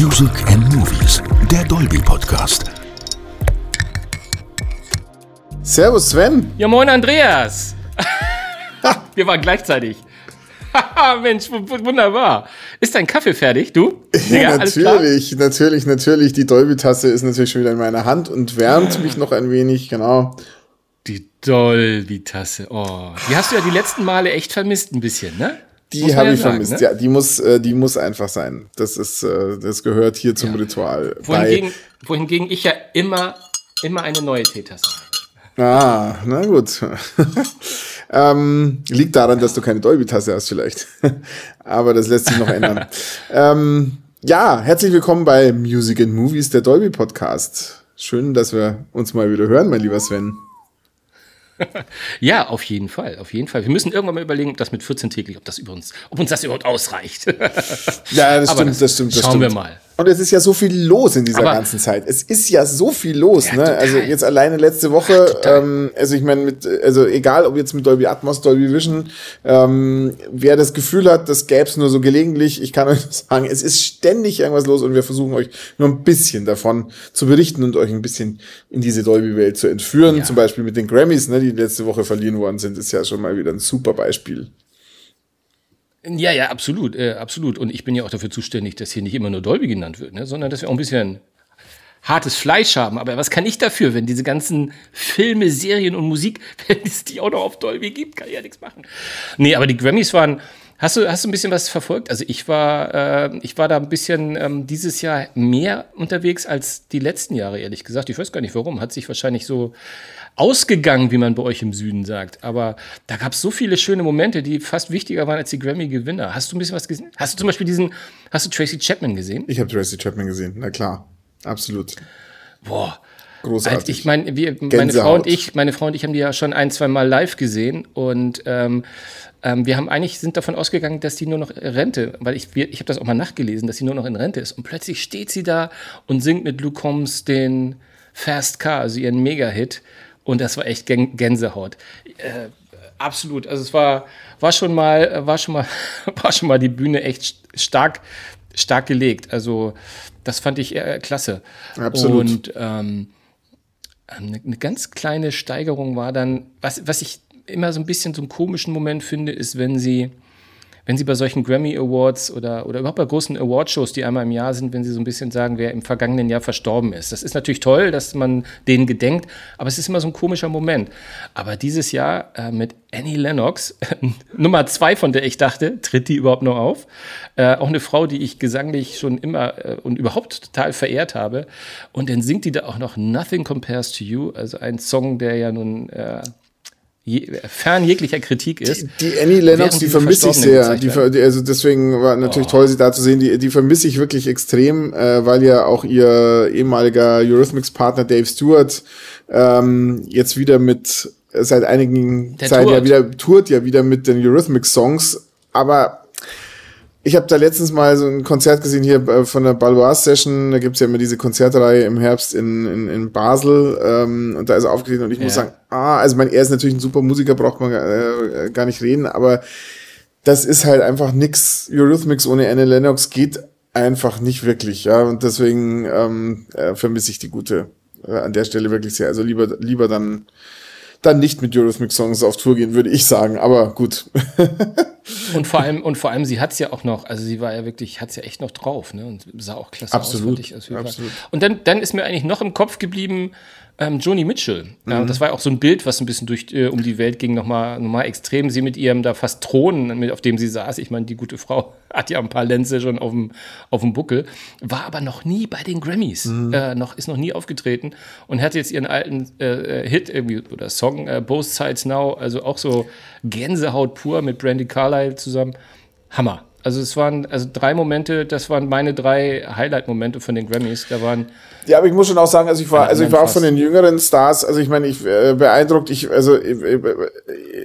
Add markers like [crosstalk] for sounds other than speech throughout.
Music and Movies, der Dolby Podcast. Servus Sven. Ja, moin Andreas. [laughs] Wir waren gleichzeitig. Mensch, wunderbar. Ist dein Kaffee fertig, du? [laughs] Ja, natürlich, natürlich, natürlich. Die Dolby-Tasse ist natürlich schon wieder in meiner Hand und wärmt mich noch ein wenig, genau. Die Dolby-Tasse, oh. Die hast du ja die letzten Male echt vermisst ein bisschen, ne? Die habe ich sagen, vermisst, ne? ja. Die muss, äh, die muss einfach sein. Das ist, äh, das gehört hier zum ja. Ritual. Wohingegen, wohingegen ich ja immer, immer eine neue Teetasse habe. Ah, na gut. [laughs] ähm, liegt daran, dass du keine Dolby-Tasse hast, vielleicht. [laughs] Aber das lässt sich noch ändern. [laughs] ähm, ja, herzlich willkommen bei Music and Movies, der Dolby Podcast. Schön, dass wir uns mal wieder hören, mein lieber Sven. Ja, auf jeden Fall, auf jeden Fall. Wir müssen irgendwann mal überlegen, ob das mit 14 täglich, ob das über uns, ob uns das überhaupt ausreicht. ja, das stimmt, das, das stimmt. Das schauen stimmt. wir mal. Und es ist ja so viel los in dieser Aber ganzen Zeit. Es ist ja so viel los, ja, ne? Total. Also jetzt alleine letzte Woche, ja, ähm, also ich meine, mit, also egal ob jetzt mit Dolby Atmos, Dolby Vision, ähm, wer das Gefühl hat, das gäbe es nur so gelegentlich, ich kann [laughs] euch sagen, es ist ständig irgendwas los und wir versuchen euch nur ein bisschen davon zu berichten und euch ein bisschen in diese Dolby-Welt zu entführen. Ja. Zum Beispiel mit den Grammys, ne, die letzte Woche verliehen worden sind, ist ja schon mal wieder ein super Beispiel. Ja, ja, absolut, äh, absolut. Und ich bin ja auch dafür zuständig, dass hier nicht immer nur Dolby genannt wird, ne, sondern dass wir auch ein bisschen hartes Fleisch haben. Aber was kann ich dafür, wenn diese ganzen Filme, Serien und Musik, [laughs] wenn es die auch noch auf Dolby gibt, kann ich ja nichts machen. Nee, aber die Grammys waren. Hast du, hast du ein bisschen was verfolgt? Also ich war, äh, ich war da ein bisschen ähm, dieses Jahr mehr unterwegs als die letzten Jahre, ehrlich gesagt. Ich weiß gar nicht warum. Hat sich wahrscheinlich so ausgegangen, wie man bei euch im Süden sagt. Aber da gab es so viele schöne Momente, die fast wichtiger waren als die Grammy-Gewinner. Hast du ein bisschen was gesehen? Hast du zum Beispiel diesen, hast du Tracy Chapman gesehen? Ich habe Tracy Chapman gesehen, na klar. Absolut. Boah. Großartig. Also ich meine, wir, meine Frau und ich, meine Frau und ich haben die ja schon ein, zwei Mal live gesehen und ähm, ähm, wir haben eigentlich sind davon ausgegangen, dass die nur noch Rente, weil ich, ich habe das auch mal nachgelesen, dass sie nur noch in Rente ist und plötzlich steht sie da und singt mit Luke Combs den Fast Car, also ihren Mega-Hit und das war echt Gänsehaut. Äh, absolut. Also es war, war schon mal, war schon mal, [laughs] war schon mal die Bühne echt stark, stark gelegt. Also das fand ich äh, klasse. Absolut. Und ähm, eine, eine ganz kleine Steigerung war dann, was, was ich immer so ein bisschen so einen komischen Moment finde, ist, wenn sie wenn Sie bei solchen Grammy Awards oder, oder überhaupt bei großen Awardshows, die einmal im Jahr sind, wenn Sie so ein bisschen sagen, wer im vergangenen Jahr verstorben ist. Das ist natürlich toll, dass man denen gedenkt, aber es ist immer so ein komischer Moment. Aber dieses Jahr äh, mit Annie Lennox, [laughs] Nummer zwei, von der ich dachte, tritt die überhaupt noch auf? Äh, auch eine Frau, die ich gesanglich schon immer äh, und überhaupt total verehrt habe. Und dann singt die da auch noch Nothing Compares to You, also ein Song, der ja nun äh, je, fern jeglicher Kritik ist. Die, die Annie Lennox, die vermisse ich sehr. Die, also deswegen war natürlich oh. toll, sie da zu sehen. Die, die vermisse ich wirklich extrem, äh, weil ja auch ihr ehemaliger Eurythmics-Partner Dave Stewart ähm, jetzt wieder mit seit einigen Zeiten ja wieder tourt ja wieder mit den Eurythmics-Songs. Aber ich habe da letztens mal so ein Konzert gesehen hier äh, von der Balois Session. Da gibt's ja immer diese Konzertreihe im Herbst in, in, in Basel. Ähm, und da ist er aufgetreten und ich ja. muss sagen, ah, also mein, er ist natürlich ein super Musiker, braucht man äh, gar nicht reden, aber das ist halt einfach nix. Eurythmics ohne Anne Lennox geht einfach nicht wirklich, ja. Und deswegen ähm, äh, vermisse ich die gute äh, an der Stelle wirklich sehr. Also lieber, lieber dann dann nicht mit Eurythmics Songs auf Tour gehen, würde ich sagen. Aber gut. [laughs] und vor allem, und vor allem, sie hat es ja auch noch, also sie war ja wirklich, hat es ja echt noch drauf, ne? Und sah auch klasse absolut, aus, ich, Absolut. Und dann, dann ist mir eigentlich noch im Kopf geblieben, ähm, Joni Mitchell. Mhm. Das war ja auch so ein Bild, was ein bisschen durch äh, um die Welt ging, nochmal noch mal extrem. Sie mit ihrem da fast Thron, mit, auf dem sie saß. Ich meine, die gute Frau [laughs] hat ja ein paar Lenze schon auf dem, auf dem Buckel, war aber noch nie bei den Grammys. Mhm. Äh, noch, ist noch nie aufgetreten und hat jetzt ihren alten äh, äh Hit irgendwie oder Song äh, Both Sides Now, also auch so Gänsehaut pur mit Brandy Carlyle zusammen. Hammer. Also es waren also drei Momente, das waren meine drei Highlight-Momente von den Grammys. Da waren ja, aber ich muss schon auch sagen, also ich war, also ich war auch von den jüngeren Stars, also ich meine, ich äh, beeindruckt, ich also ich,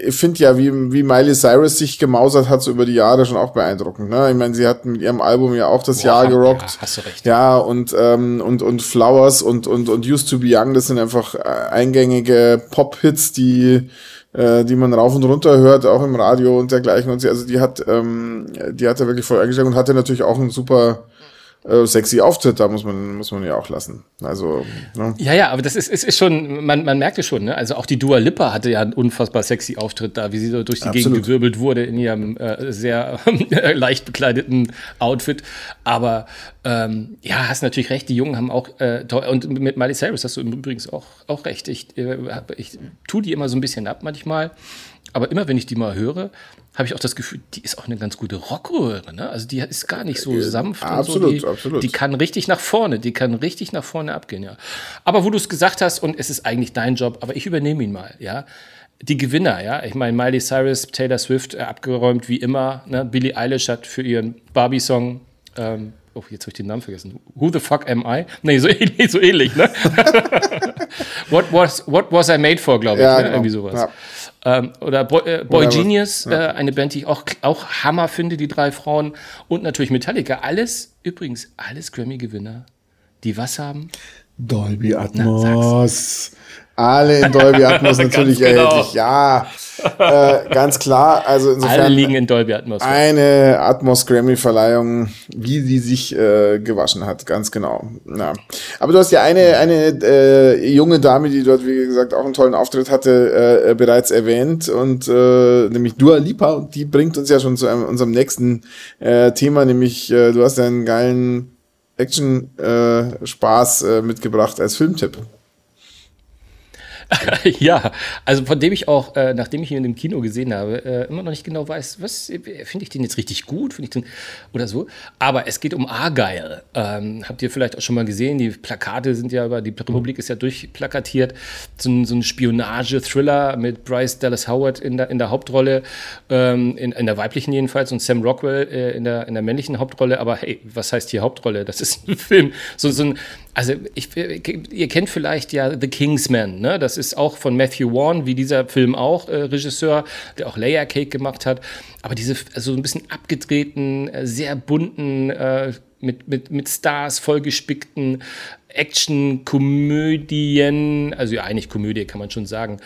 ich finde ja, wie wie Miley Cyrus sich gemausert hat so über die Jahre schon auch beeindruckend. Ne? Ich meine, sie hat mit ihrem Album ja auch das Boah, Jahr gerockt. Ja, hast du recht. Ja und ähm, und und Flowers und und und Used to Be Young, das sind einfach äh, eingängige Pop-Hits, die äh, die man rauf und runter hört, auch im Radio und dergleichen. Und sie, also die hat, ähm, die hat er wirklich voll eingestellt und hatte natürlich auch ein super äh, sexy Auftritt, da muss man, muss man ja auch lassen. Also, ne? Ja, ja, aber das ist, ist, ist schon, man, man merkt es schon, ne? Also auch die Dua Lipa hatte ja einen unfassbar sexy Auftritt da, wie sie so durch die Absolut. Gegend gewirbelt wurde in ihrem äh, sehr [laughs] leicht bekleideten Outfit. Aber ähm, ja, hast natürlich recht, die Jungen haben auch äh, toll. Und mit Miley Cyrus hast du übrigens auch, auch recht. Ich, äh, ich tue die immer so ein bisschen ab manchmal. Aber immer wenn ich die mal höre, habe ich auch das Gefühl, die ist auch eine ganz gute Rockröhre. Ne? Also die ist gar nicht so sanft. absolut, so. die, absolut. Die kann richtig nach vorne, die kann richtig nach vorne abgehen, ja. Aber wo du es gesagt hast, und es ist eigentlich dein Job, aber ich übernehme ihn mal, ja. Die Gewinner, ja. Ich meine, Miley Cyrus, Taylor Swift äh, abgeräumt wie immer. Ne? Billie Eilish hat für ihren Barbie-Song ähm, Oh, jetzt habe ich den Namen vergessen. Who the fuck am I? Nee, so [laughs] ähnlich, so ähnlich ne? [laughs] what, was, what was I made for, glaube ich. Ja, ne? genau. Irgendwie sowas. Ja. Ähm, oder Boy, äh, Boy Genius, ja. äh, eine Band, die ich auch, auch Hammer finde, die drei Frauen. Und natürlich Metallica. Alles, übrigens, alles Grammy-Gewinner, die was haben? Dolby Atmos. Na, alle in Dolby [laughs] Atmos natürlich genau. erhältlich. Ja, äh, ganz klar. Also insofern Alle liegen in Dolby Atmos. Eine Atmos Grammy Verleihung, wie sie sich äh, gewaschen hat, ganz genau. Ja. Aber du hast ja eine eine äh, junge Dame, die dort wie gesagt auch einen tollen Auftritt hatte, äh, bereits erwähnt und äh, nämlich Dua Lipa und die bringt uns ja schon zu einem, unserem nächsten äh, Thema, nämlich äh, du hast ja einen geilen Action äh, Spaß äh, mitgebracht als Filmtipp. [laughs] ja, also von dem ich auch, äh, nachdem ich ihn im Kino gesehen habe, äh, immer noch nicht genau weiß, was finde ich den jetzt richtig gut, finde ich den oder so. Aber es geht um Argyle. Ähm, habt ihr vielleicht auch schon mal gesehen? Die Plakate sind ja über die Republik ist ja durchplakatiert. So ein, so ein Spionage-Thriller mit Bryce Dallas Howard in der, in der Hauptrolle, ähm, in, in der weiblichen jedenfalls und Sam Rockwell äh, in, der, in der männlichen Hauptrolle. Aber hey, was heißt hier Hauptrolle? Das ist ein [laughs] Film, so, so ein also ich, ihr kennt vielleicht ja The Kingsman, ne? Das ist auch von Matthew Vaughn, wie dieser Film auch, äh, Regisseur, der auch Layer Cake gemacht hat. Aber diese also ein bisschen abgedrehten, äh, sehr bunten, äh, mit, mit, mit Stars vollgespickten Action-Komödien, also ja, eigentlich Komödie kann man schon sagen.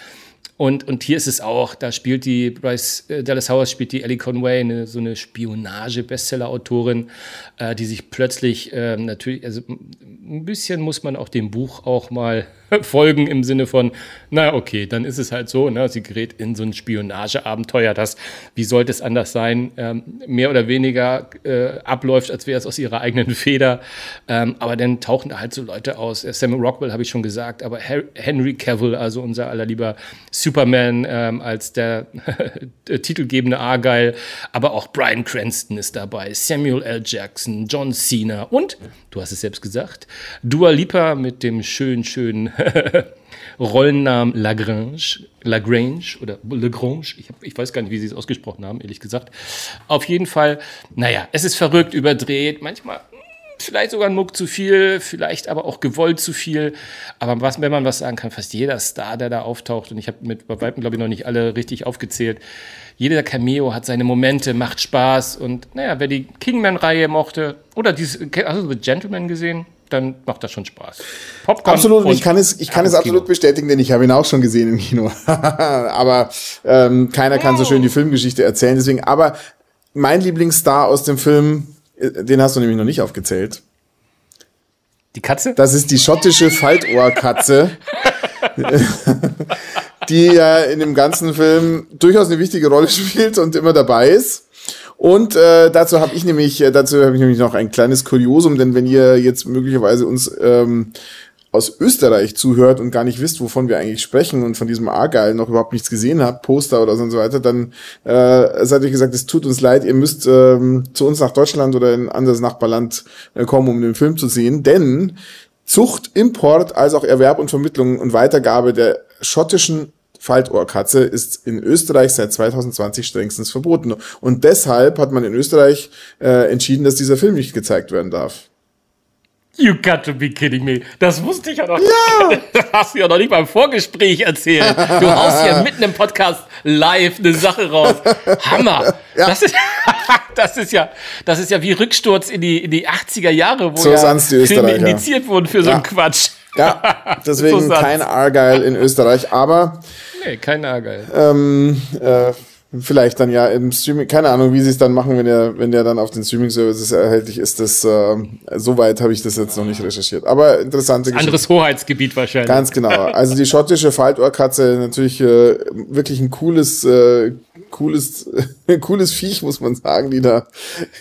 Und, und hier ist es auch, da spielt die Bryce äh, Dallas Howard spielt die Ellie Conway, eine, so eine Spionage-Bestseller-Autorin, äh, die sich plötzlich äh, natürlich, also ein bisschen muss man auch dem Buch auch mal [laughs] folgen im Sinne von, na okay, dann ist es halt so, ne? sie gerät in so ein Spionageabenteuer, das, wie sollte es anders sein, ähm, mehr oder weniger äh, abläuft, als wäre es aus ihrer eigenen [laughs] Feder. Ähm, aber dann tauchen da halt so Leute aus. Äh, Sam Rockwell habe ich schon gesagt, aber Henry Cavill, also unser allerlieber Superman ähm, als der [laughs] titelgebende Argyle, aber auch Brian Cranston ist dabei, Samuel L. Jackson, John Cena und, du hast es selbst gesagt, Dua Lipa mit dem schönen, schönen [laughs] Rollennamen Lagrange, Lagrange oder Lagrange, ich, hab, ich weiß gar nicht, wie sie es ausgesprochen haben, ehrlich gesagt. Auf jeden Fall, naja, es ist verrückt, überdreht, manchmal hm, vielleicht sogar ein Muck zu viel, vielleicht aber auch gewollt zu viel. Aber was, wenn man was sagen kann, fast jeder Star, der da auftaucht, und ich habe mit bei glaube ich, noch nicht alle richtig aufgezählt, jeder Cameo hat seine Momente, macht Spaß. Und naja, wer die Kingman-Reihe mochte, oder dieses, hast du The Gentleman gesehen? Dann macht das schon Spaß. Popcorn absolut, und ich kann es, ich kann es absolut Kino. bestätigen, denn ich habe ihn auch schon gesehen im Kino. [laughs] aber ähm, keiner kann so schön die Filmgeschichte erzählen. Deswegen, aber mein Lieblingsstar aus dem Film, äh, den hast du nämlich noch nicht aufgezählt. Die Katze? Das ist die schottische Faltohrkatze. [laughs] [laughs] die ja in dem ganzen Film durchaus eine wichtige Rolle spielt und immer dabei ist. Und äh, dazu habe ich nämlich, äh, dazu habe ich nämlich noch ein kleines Kuriosum, denn wenn ihr jetzt möglicherweise uns ähm, aus Österreich zuhört und gar nicht wisst, wovon wir eigentlich sprechen und von diesem Argyle noch überhaupt nichts gesehen habt, Poster oder so und so weiter, dann äh, seid ihr gesagt, es tut uns leid, ihr müsst ähm, zu uns nach Deutschland oder in ein anderes Nachbarland äh, kommen, um den Film zu sehen, denn Zucht, Import als auch Erwerb und Vermittlung und Weitergabe der schottischen Faltohrkatze ist in Österreich seit 2020 strengstens verboten. Und deshalb hat man in Österreich äh, entschieden, dass dieser Film nicht gezeigt werden darf. You got to be kidding me. Das wusste ich ja noch. Ja. [laughs] Das hast du ja noch nicht beim Vorgespräch erzählt. Du haust hier mitten im Podcast live eine Sache raus. Hammer. Ja. Das, ist, [laughs] das, ist ja, das ist ja wie Rücksturz in die, in die 80er Jahre, wo so ja Filme indiziert wurden für so einen Quatsch. Ja, [laughs] deswegen so kein Argyle in Österreich, aber Nee, kein Argyle. Ähm, äh, Vielleicht dann ja im Streaming, keine Ahnung, wie sie es dann machen, wenn der, wenn der dann auf den Streaming-Services erhältlich ist. Das, äh, soweit habe ich das jetzt noch nicht recherchiert. Aber interessante Geschichte. Anderes Hoheitsgebiet wahrscheinlich. Ganz genau. Also die schottische Faltohrkatze, natürlich äh, wirklich ein cooles, äh, cooles, [laughs] cooles Viech, muss man sagen, die da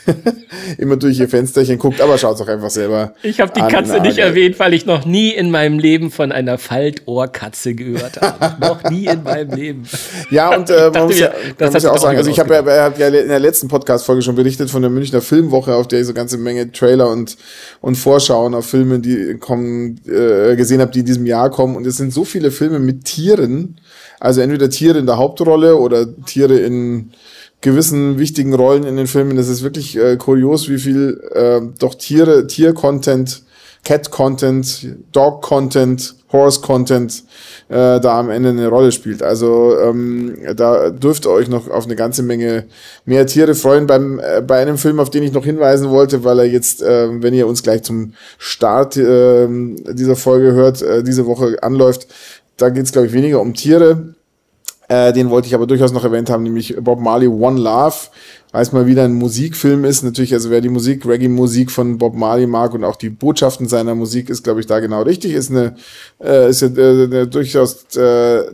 [laughs] immer durch ihr Fensterchen guckt. Aber schaut doch einfach selber. Ich habe die an, Katze nicht erwähnt, weil ich noch nie in meinem Leben von einer Faltohrkatze gehört habe. [laughs] noch nie in meinem Leben. Ja, und äh, man muss ja, das muss ja auch sagen, also ich habe ja, hab ja in der letzten Podcast-Folge schon berichtet von der Münchner Filmwoche, auf der ich so ganze Menge Trailer und, und Vorschauen auf Filme, die kommen, äh, gesehen habe, die in diesem Jahr kommen. Und es sind so viele Filme mit Tieren, also entweder Tiere in der Hauptrolle oder Tiere in gewissen wichtigen Rollen in den Filmen. Das ist wirklich äh, kurios, wie viel äh, doch Tiere, Tier-Content, Cat-Content, Dog-Content, Horse-Content äh, da am Ende eine Rolle spielt. Also ähm, da dürft ihr euch noch auf eine ganze Menge mehr Tiere freuen. Beim, äh, bei einem Film, auf den ich noch hinweisen wollte, weil er jetzt, äh, wenn ihr uns gleich zum Start äh, dieser Folge hört, äh, diese Woche anläuft, da geht es, glaube ich, weniger um Tiere. Äh, den wollte ich aber durchaus noch erwähnt haben, nämlich Bob Marley One Love weil es mal wieder ein Musikfilm ist. Natürlich, also wer die Musik, Reggae-Musik von Bob Marley mag und auch die Botschaften seiner Musik ist, glaube ich, da genau richtig. Ist eine, äh, ist eine, eine durchaus äh, äh,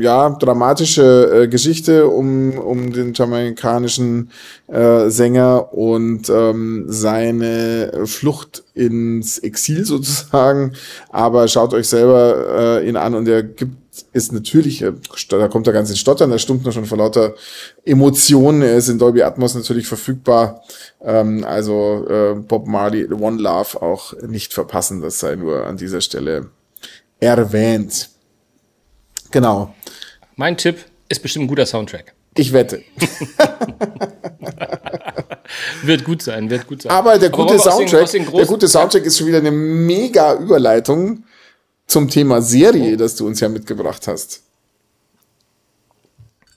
ja dramatische äh, Geschichte um um den jamaikanischen äh, Sänger und ähm, seine Flucht ins Exil sozusagen. Aber schaut euch selber äh, ihn an und er gibt ist natürlich, äh, da kommt er ganz ins Stottern, da stummt noch schon vor lauter Emotionen. Er ist in Dolby Atmos natürlich verfügbar. Ähm, also äh, Bob Marley, One Love auch nicht verpassen, das sei nur an dieser Stelle erwähnt. Genau. Mein Tipp ist bestimmt ein guter Soundtrack. Ich wette. [laughs] wird gut sein, wird gut sein. Aber der gute Aber Soundtrack, aus den, aus den der gute Soundtrack ist schon wieder eine mega Überleitung zum Thema Serie, das du uns ja mitgebracht hast.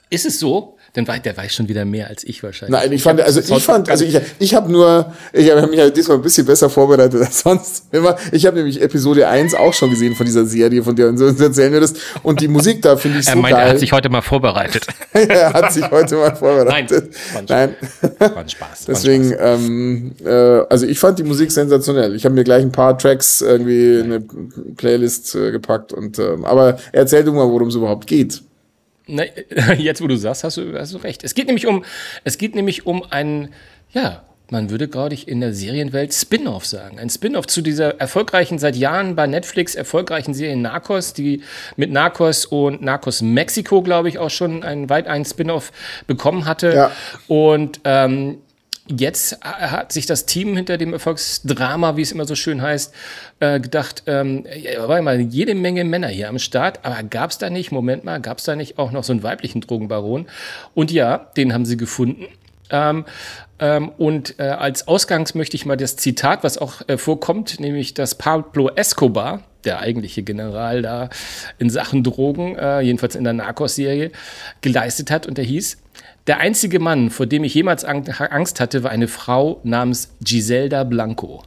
Ist es so? Dann weiß, der weiß schon wieder mehr als ich wahrscheinlich. Nein, ich fand, also ich fand, also ich, ich habe nur, ich habe mich halt diesmal ein bisschen besser vorbereitet als sonst immer. Ich habe nämlich Episode 1 auch schon gesehen von dieser Serie, von der uns erzählen würdest. Und die Musik da finde ich so er meint, geil. Er hat sich heute mal vorbereitet. [laughs] er hat sich heute mal vorbereitet. Nein, Nein. War ein Spaß. Deswegen, Spaß. Ähm, äh, also ich fand die Musik sensationell. Ich habe mir gleich ein paar Tracks irgendwie in eine Playlist äh, gepackt und, ähm, aber erzähl du mal, worum es überhaupt geht. Na, [laughs] jetzt, wo du sagst, hast du, hast du recht. Es geht nämlich um, es geht nämlich um einen, ja, man würde gerade in der Serienwelt Spin-off sagen. Ein Spin-off zu dieser erfolgreichen, seit Jahren bei Netflix erfolgreichen Serie Narcos, die mit Narcos und Narcos Mexiko, glaube ich, auch schon einen weit einen Spin-off bekommen hatte. Ja. Und ähm, jetzt hat sich das Team hinter dem Erfolgsdrama, wie es immer so schön heißt, äh, gedacht, ähm, war mal jede Menge Männer hier am Start, aber gab es da nicht, Moment mal, gab es da nicht auch noch so einen weiblichen Drogenbaron? Und ja, den haben sie gefunden. Ähm, ähm, und äh, als Ausgangs möchte ich mal das Zitat, was auch äh, vorkommt, nämlich dass Pablo Escobar, der eigentliche General da in Sachen Drogen, äh, jedenfalls in der Narcos-Serie, geleistet hat. Und der hieß, der einzige Mann, vor dem ich jemals Angst hatte, war eine Frau namens Giselda Blanco.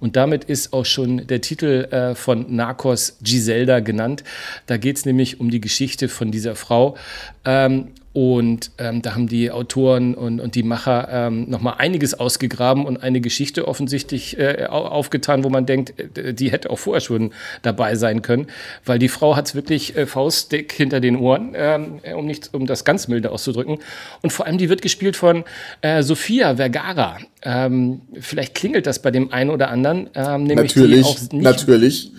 Und damit ist auch schon der Titel äh, von Narcos Giselda genannt. Da geht es nämlich um die Geschichte von dieser Frau. Ähm, und ähm, da haben die Autoren und, und die Macher ähm, nochmal einiges ausgegraben und eine Geschichte offensichtlich äh, aufgetan, wo man denkt, äh, die hätte auch vorher schon dabei sein können. Weil die Frau hat es wirklich äh, faustdick hinter den Ohren, ähm, um, nicht, um das ganz milde auszudrücken. Und vor allem, die wird gespielt von äh, Sofia Vergara. Ähm, vielleicht klingelt das bei dem einen oder anderen. Ähm, nämlich natürlich, nicht, natürlich.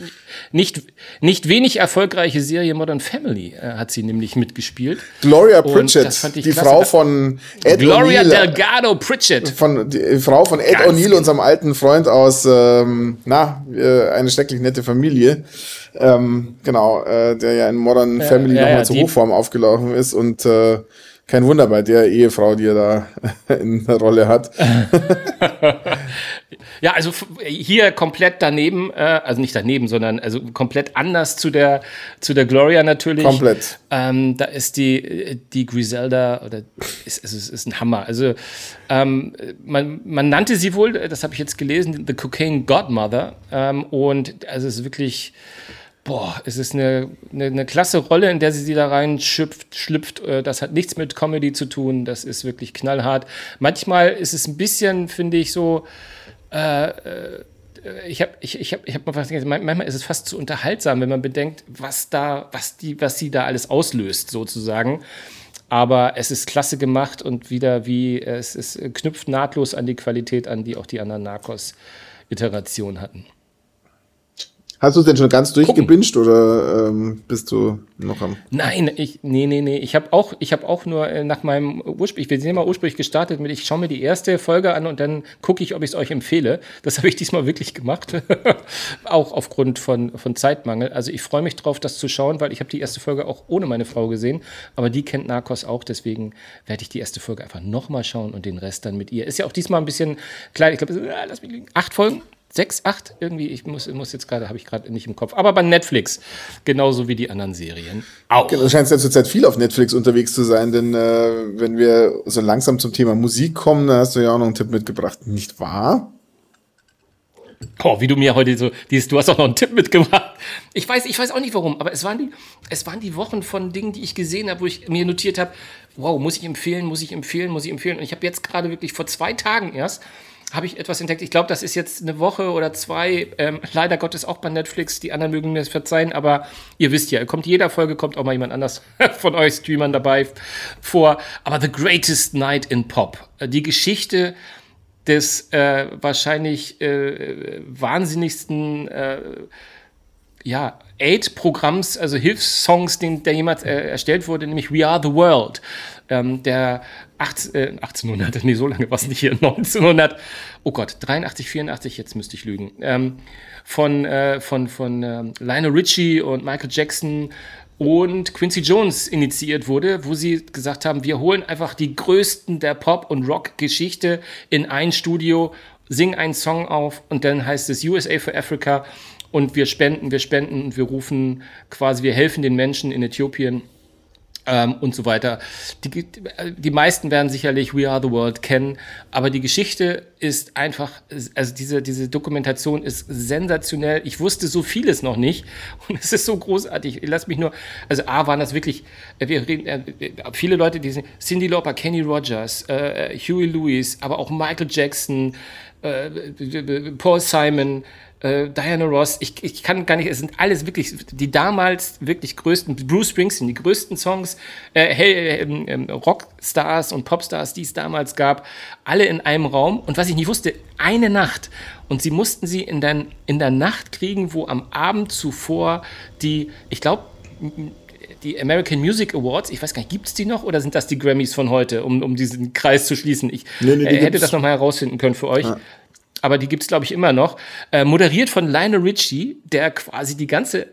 Nicht, nicht wenig erfolgreiche Serie Modern Family äh, hat sie nämlich mitgespielt. Gloria Pritchett, die klasse. Frau von Ed Gloria Delgado Pritchett. Von, die Frau von Ed O'Neill, genau. unserem alten Freund aus, ähm, na, äh, eine schrecklich nette Familie. Ähm, genau, äh, der ja in Modern äh, Family ja, nochmal ja, zur Hochform aufgelaufen ist und äh, kein Wunder bei der Ehefrau, die er da [laughs] in der Rolle hat. [laughs] ja, also hier komplett daneben, äh, also nicht daneben, sondern also komplett anders zu der zu der Gloria natürlich. Komplett. Ähm, da ist die die Griselda oder ist, ist, ist, ist ein Hammer. Also ähm, man, man nannte sie wohl, das habe ich jetzt gelesen, the Cocaine Godmother. Ähm, und also es ist wirklich boah, es ist eine, eine, eine klasse Rolle, in der sie sie da rein schlüpft, schlüpft. Äh, das hat nichts mit Comedy zu tun. Das ist wirklich knallhart. Manchmal ist es ein bisschen, finde ich, so. Äh, äh ich habe ich, ich hab, ich hab mal was gesagt, manchmal ist es fast zu unterhaltsam, wenn man bedenkt, was da, was die, was sie da alles auslöst, sozusagen. Aber es ist klasse gemacht und wieder wie, es, es knüpft nahtlos an die Qualität an, die auch die anderen Narcos-Iterationen hatten. Hast du es denn schon ganz durchgebinged oder ähm, bist du noch am? Nein, ich nee nee nee, ich habe auch ich habe auch nur äh, nach meinem ursprünglich wir sind immer ursprünglich gestartet mit ich schaue mir die erste Folge an und dann gucke ich, ob ich es euch empfehle. Das habe ich diesmal wirklich gemacht, [laughs] auch aufgrund von von Zeitmangel. Also ich freue mich drauf, das zu schauen, weil ich habe die erste Folge auch ohne meine Frau gesehen, aber die kennt Narcos auch, deswegen werde ich die erste Folge einfach nochmal schauen und den Rest dann mit ihr. Ist ja auch diesmal ein bisschen klein, ich glaube, äh, acht Folgen sechs, acht irgendwie. Ich muss, muss jetzt gerade, habe ich gerade nicht im Kopf. Aber bei Netflix, genauso wie die anderen Serien. Auch. Genau, du scheinst ja zurzeit viel auf Netflix unterwegs zu sein, denn äh, wenn wir so langsam zum Thema Musik kommen, da hast du ja auch noch einen Tipp mitgebracht, nicht wahr? Oh, wie du mir heute so, dieses, du hast auch noch einen Tipp mitgebracht. Ich weiß, ich weiß auch nicht warum, aber es waren die, es waren die Wochen von Dingen, die ich gesehen habe, wo ich mir notiert habe, wow, muss ich empfehlen, muss ich empfehlen, muss ich empfehlen. Und ich habe jetzt gerade wirklich vor zwei Tagen erst habe ich etwas entdeckt. Ich glaube, das ist jetzt eine Woche oder zwei. Ähm, leider Gottes auch bei Netflix. Die anderen mögen mir das verzeihen, aber ihr wisst ja, kommt jeder Folge kommt auch mal jemand anders [laughs] von euch Streamern dabei vor. Aber The Greatest Night in Pop. Äh, die Geschichte des äh, wahrscheinlich äh, wahnsinnigsten äh, ja, Aid-Programms, also Hilfssongs, den, der jemals äh, erstellt wurde, nämlich We Are the World. Ähm, der 18, äh, 1800, nee, so lange war es nicht hier, [laughs] 1900, oh Gott, 83, 84, jetzt müsste ich lügen, ähm, von, äh, von, von äh, Lionel Richie und Michael Jackson und Quincy Jones initiiert wurde, wo sie gesagt haben, wir holen einfach die größten der Pop- und Rock-Geschichte in ein Studio, singen einen Song auf und dann heißt es USA for Africa und wir spenden, wir spenden und wir rufen quasi, wir helfen den Menschen in Äthiopien ähm, und so weiter. Die, die meisten werden sicherlich We Are the World kennen, aber die Geschichte ist einfach, also diese, diese Dokumentation ist sensationell. Ich wusste so vieles noch nicht [laughs] und es ist so großartig. Lass mich nur, also A waren das wirklich, äh, wir reden, äh, viele Leute, die sind, Cindy Lauper, Kenny Rogers, äh, Huey Lewis, aber auch Michael Jackson, äh, Paul Simon, äh, Diana Ross, ich, ich kann gar nicht, es sind alles wirklich die damals wirklich größten, Bruce Springsteen, die größten Songs, äh, hey, ähm, ähm, Rockstars und Popstars, die es damals gab, alle in einem Raum. Und was ich nicht wusste, eine Nacht. Und sie mussten sie in der, in der Nacht kriegen, wo am Abend zuvor die, ich glaube, die American Music Awards, ich weiß gar nicht, gibt es die noch oder sind das die Grammys von heute, um, um diesen Kreis zu schließen? Ich nee, nee, äh, hätte das nochmal herausfinden können für euch. Ja aber die gibt es, glaube ich, immer noch. Äh, moderiert von Lionel Richie, der quasi die ganze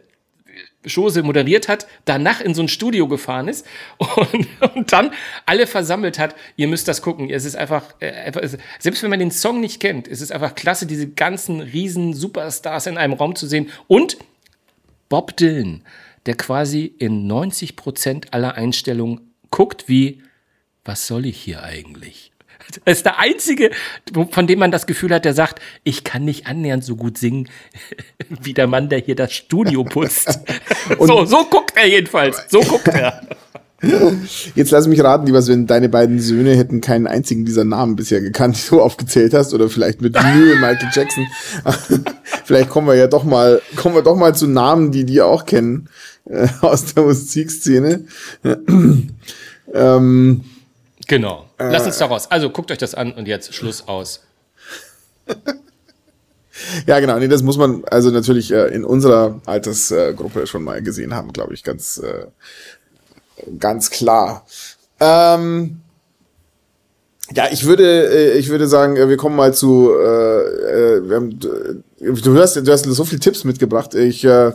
Chose moderiert hat, danach in so ein Studio gefahren ist [laughs] und, und dann alle versammelt hat. Ihr müsst das gucken. Es ist einfach, äh, selbst wenn man den Song nicht kennt, es ist einfach klasse, diese ganzen riesen Superstars in einem Raum zu sehen. Und Bob Dylan, der quasi in 90 Prozent aller Einstellungen guckt wie, was soll ich hier eigentlich? [laughs] Er ist der Einzige, von dem man das Gefühl hat, der sagt, ich kann nicht annähernd so gut singen [laughs] wie der Mann, der hier das Studio putzt. [laughs] so, so guckt er jedenfalls. So guckt er. Jetzt lass mich raten, lieber Sven, deine beiden Söhne hätten keinen einzigen dieser Namen bisher gekannt, die du aufgezählt hast, oder vielleicht mit Mühe Michael Jackson. vielleicht kommen wir ja doch mal, kommen wir doch mal zu Namen, die die auch kennen, äh, aus der Musikszene. [clears throat] ähm, Genau. Lass uns daraus. Also guckt euch das an und jetzt Schluss aus. [laughs] ja, genau. Nee, das muss man also natürlich äh, in unserer Altersgruppe schon mal gesehen haben, glaube ich, ganz, äh, ganz klar. Ähm, ja, ich würde, äh, ich würde sagen, wir kommen mal zu. Äh, äh wir haben, du hörst, du hast so viele Tipps mitgebracht. Ich, äh,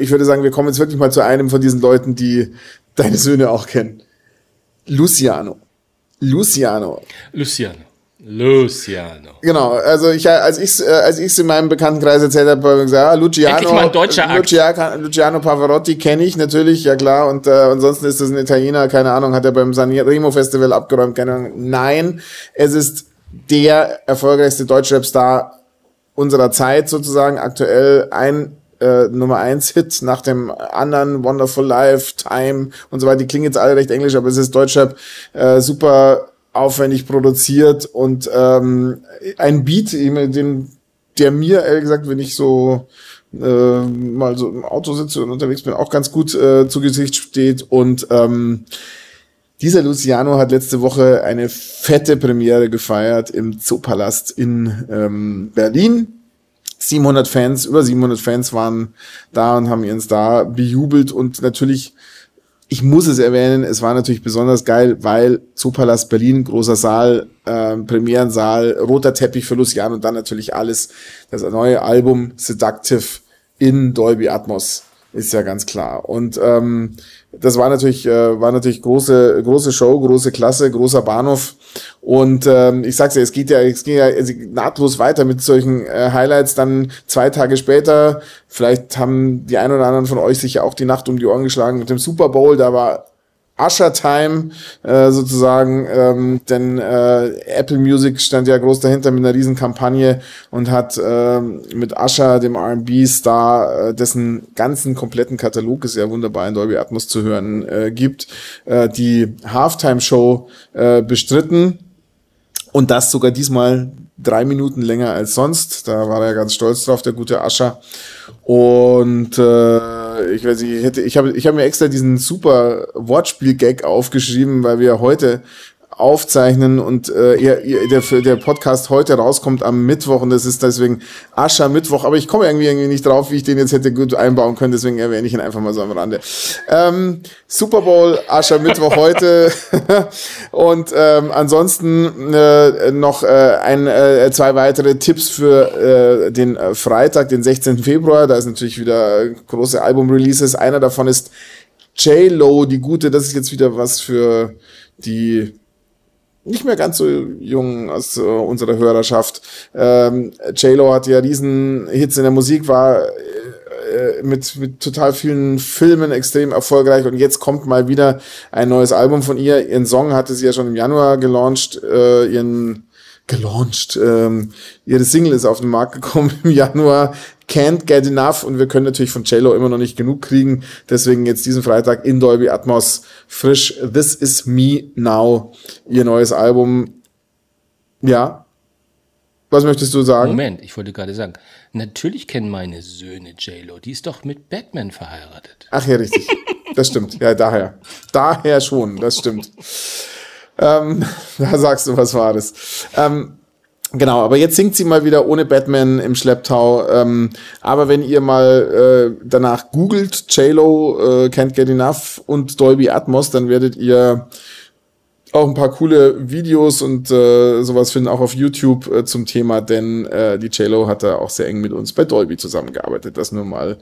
ich würde sagen, wir kommen jetzt wirklich mal zu einem von diesen Leuten, die deine Söhne auch kennen. Luciano. Luciano. Luciano. Luciano. Genau, also ich, als ich äh, als ich's in meinem Bekanntenkreis erzählt habe, habe ich gesagt, ah, Luciano, Luciano, Luciano Pavarotti kenne ich natürlich, ja klar, und äh, ansonsten ist das ein Italiener, keine Ahnung, hat er beim Sanremo Festival abgeräumt, keine Ahnung. Nein, es ist der erfolgreichste Deutschrap-Star unserer Zeit sozusagen, aktuell ein äh, Nummer eins Hit nach dem anderen, Wonderful Life, Time und so weiter. Die klingen jetzt alle recht englisch, aber es ist Deutschrap äh, super aufwendig produziert und ähm, ein Beat, den, der mir, ehrlich gesagt, wenn ich so äh, mal so im Auto sitze und unterwegs bin, auch ganz gut äh, zu Gesicht steht. Und ähm, dieser Luciano hat letzte Woche eine fette Premiere gefeiert im Zoopalast in ähm, Berlin. 700 Fans, über 700 Fans waren da und haben ihren Star bejubelt und natürlich ich muss es erwähnen, es war natürlich besonders geil, weil Zoopalast Berlin, großer Saal, äh, Premierensaal, roter Teppich für Luciano und dann natürlich alles, das neue Album Seductive in Dolby Atmos ist ja ganz klar. Und ähm, das war natürlich, äh, war natürlich große, große Show, große Klasse, großer Bahnhof. Und ähm, ich sag's ja, es geht ja, es geht ja nahtlos weiter mit solchen äh, Highlights. Dann zwei Tage später, vielleicht haben die ein oder anderen von euch sich ja auch die Nacht um die Ohren geschlagen mit dem Super Bowl. Da war Usher Time äh, sozusagen, ähm, denn äh, Apple Music stand ja groß dahinter mit einer riesen Kampagne und hat äh, mit Usher, dem R&B-Star, äh, dessen ganzen kompletten Katalog ist ja wunderbar in Dolby Atmos zu hören äh, gibt, äh, die Halftime Show äh, bestritten und das sogar diesmal drei Minuten länger als sonst. Da war er ganz stolz drauf, der gute Ascher. Und äh, ich weiß nicht, ich hätte, ich habe ich hab mir extra diesen super Wortspiel-Gag aufgeschrieben, weil wir heute aufzeichnen und äh, ihr, ihr, der, der Podcast heute rauskommt am Mittwoch und das ist deswegen Ascher Mittwoch, aber ich komme irgendwie, irgendwie nicht drauf, wie ich den jetzt hätte gut einbauen können, deswegen erwähne ich ihn einfach mal so am Rande. Ähm, Super Bowl, Ascher Mittwoch [laughs] heute [laughs] und ähm, ansonsten äh, noch äh, ein, äh, zwei weitere Tipps für äh, den Freitag, den 16. Februar, da ist natürlich wieder große Album-Releases, einer davon ist J-Lo, die gute, das ist jetzt wieder was für die nicht mehr ganz so jung aus äh, unserer Hörerschaft. Ähm, J-Lo hat ja riesen Hits in der Musik, war äh, mit, mit total vielen Filmen extrem erfolgreich und jetzt kommt mal wieder ein neues Album von ihr. Ihren Song hatte sie ja schon im Januar gelauncht, äh, ihren gelauncht. Ähm, ihre Single ist auf den Markt gekommen [laughs] im Januar. Can't Get Enough und wir können natürlich von JLo immer noch nicht genug kriegen. Deswegen jetzt diesen Freitag in Dolby Atmos frisch This Is Me Now, ihr neues Album. Ja. Was möchtest du sagen? Moment, ich wollte gerade sagen, natürlich kennen meine Söhne JLo. Die ist doch mit Batman verheiratet. Ach ja, richtig. Das stimmt. Ja, daher. Daher schon, das stimmt. Ähm, [laughs] da sagst du was Wahres. Ähm, Genau, aber jetzt singt sie mal wieder ohne Batman im Schlepptau. Ähm, aber wenn ihr mal äh, danach googelt, JLo äh, Can't Get Enough und Dolby Atmos, dann werdet ihr auch ein paar coole Videos und äh, sowas finden, auch auf YouTube äh, zum Thema, denn äh, die JLo hat da auch sehr eng mit uns bei Dolby zusammengearbeitet. Das nur mal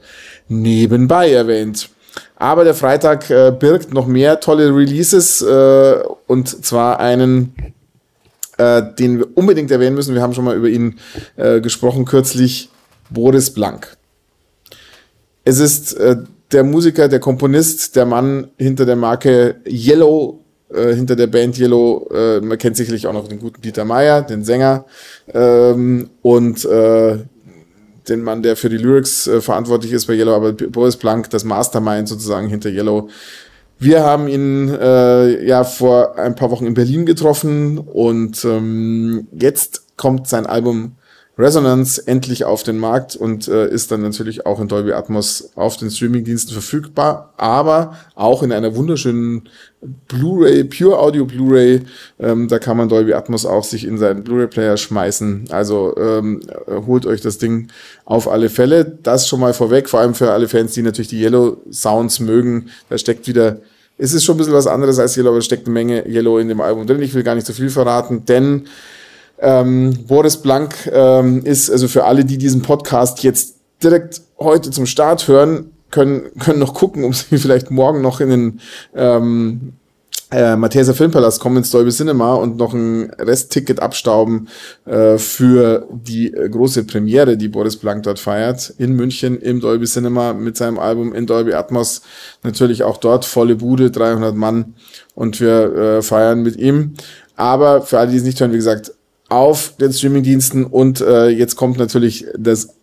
nebenbei erwähnt. Aber der Freitag äh, birgt noch mehr tolle Releases äh, und zwar einen äh, den wir unbedingt erwähnen müssen. Wir haben schon mal über ihn äh, gesprochen kürzlich. Boris Blank. Es ist äh, der Musiker, der Komponist, der Mann hinter der Marke Yellow, äh, hinter der Band Yellow. Äh, man kennt sicherlich auch noch den guten Dieter Meier, den Sänger ähm, und äh, den Mann, der für die Lyrics äh, verantwortlich ist bei Yellow, aber Boris Blank, das Mastermind sozusagen hinter Yellow, wir haben ihn äh, ja vor ein paar Wochen in Berlin getroffen und ähm, jetzt kommt sein Album Resonance endlich auf den Markt und äh, ist dann natürlich auch in Dolby Atmos auf den Streamingdiensten verfügbar, aber auch in einer wunderschönen Blu-ray, Pure Audio Blu-ray. Ähm, da kann man Dolby Atmos auch sich in seinen Blu-ray-Player schmeißen. Also ähm, holt euch das Ding auf alle Fälle. Das schon mal vorweg, vor allem für alle Fans, die natürlich die Yellow Sounds mögen. Da steckt wieder es ist schon ein bisschen was anderes als Yellow, aber es steckt eine Menge Yellow in dem Album drin. Ich will gar nicht so viel verraten, denn ähm, Boris Blank ähm, ist, also für alle, die diesen Podcast jetzt direkt heute zum Start hören, können, können noch gucken, ob sie [laughs] vielleicht morgen noch in den ähm, äh, Matthiaser Filmpalast kommen ins Dolby Cinema und noch ein Restticket abstauben äh, für die äh, große Premiere, die Boris Blank dort feiert, in München im Dolby Cinema mit seinem Album in Dolby Atmos. Natürlich auch dort volle Bude, 300 Mann und wir äh, feiern mit ihm. Aber für alle, die es nicht hören, wie gesagt, auf den Streamingdiensten und äh, jetzt kommt natürlich das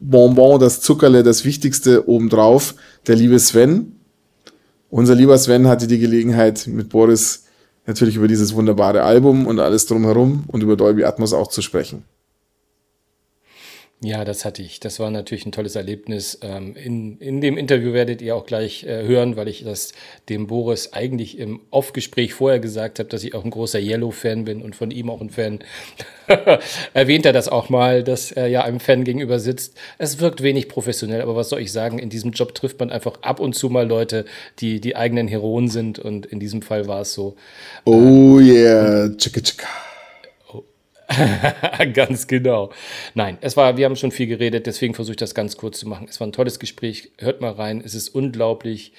Bonbon, das Zuckerle, das Wichtigste obendrauf, der liebe Sven. Unser lieber Sven hatte die Gelegenheit, mit Boris natürlich über dieses wunderbare Album und alles drumherum und über Dolby Atmos auch zu sprechen. Ja, das hatte ich. Das war natürlich ein tolles Erlebnis. Ähm, in, in dem Interview werdet ihr auch gleich äh, hören, weil ich das dem Boris eigentlich im Off-Gespräch vorher gesagt habe, dass ich auch ein großer Yellow-Fan bin und von ihm auch ein Fan. [laughs] Erwähnt er das auch mal, dass er ja einem Fan gegenüber sitzt. Es wirkt wenig professionell, aber was soll ich sagen? In diesem Job trifft man einfach ab und zu mal Leute, die die eigenen Heroen sind und in diesem Fall war es so. Oh yeah, chicka chicka. [laughs] ganz genau. Nein, es war, wir haben schon viel geredet, deswegen versuche ich das ganz kurz zu machen. Es war ein tolles Gespräch. Hört mal rein. Es ist unglaublich,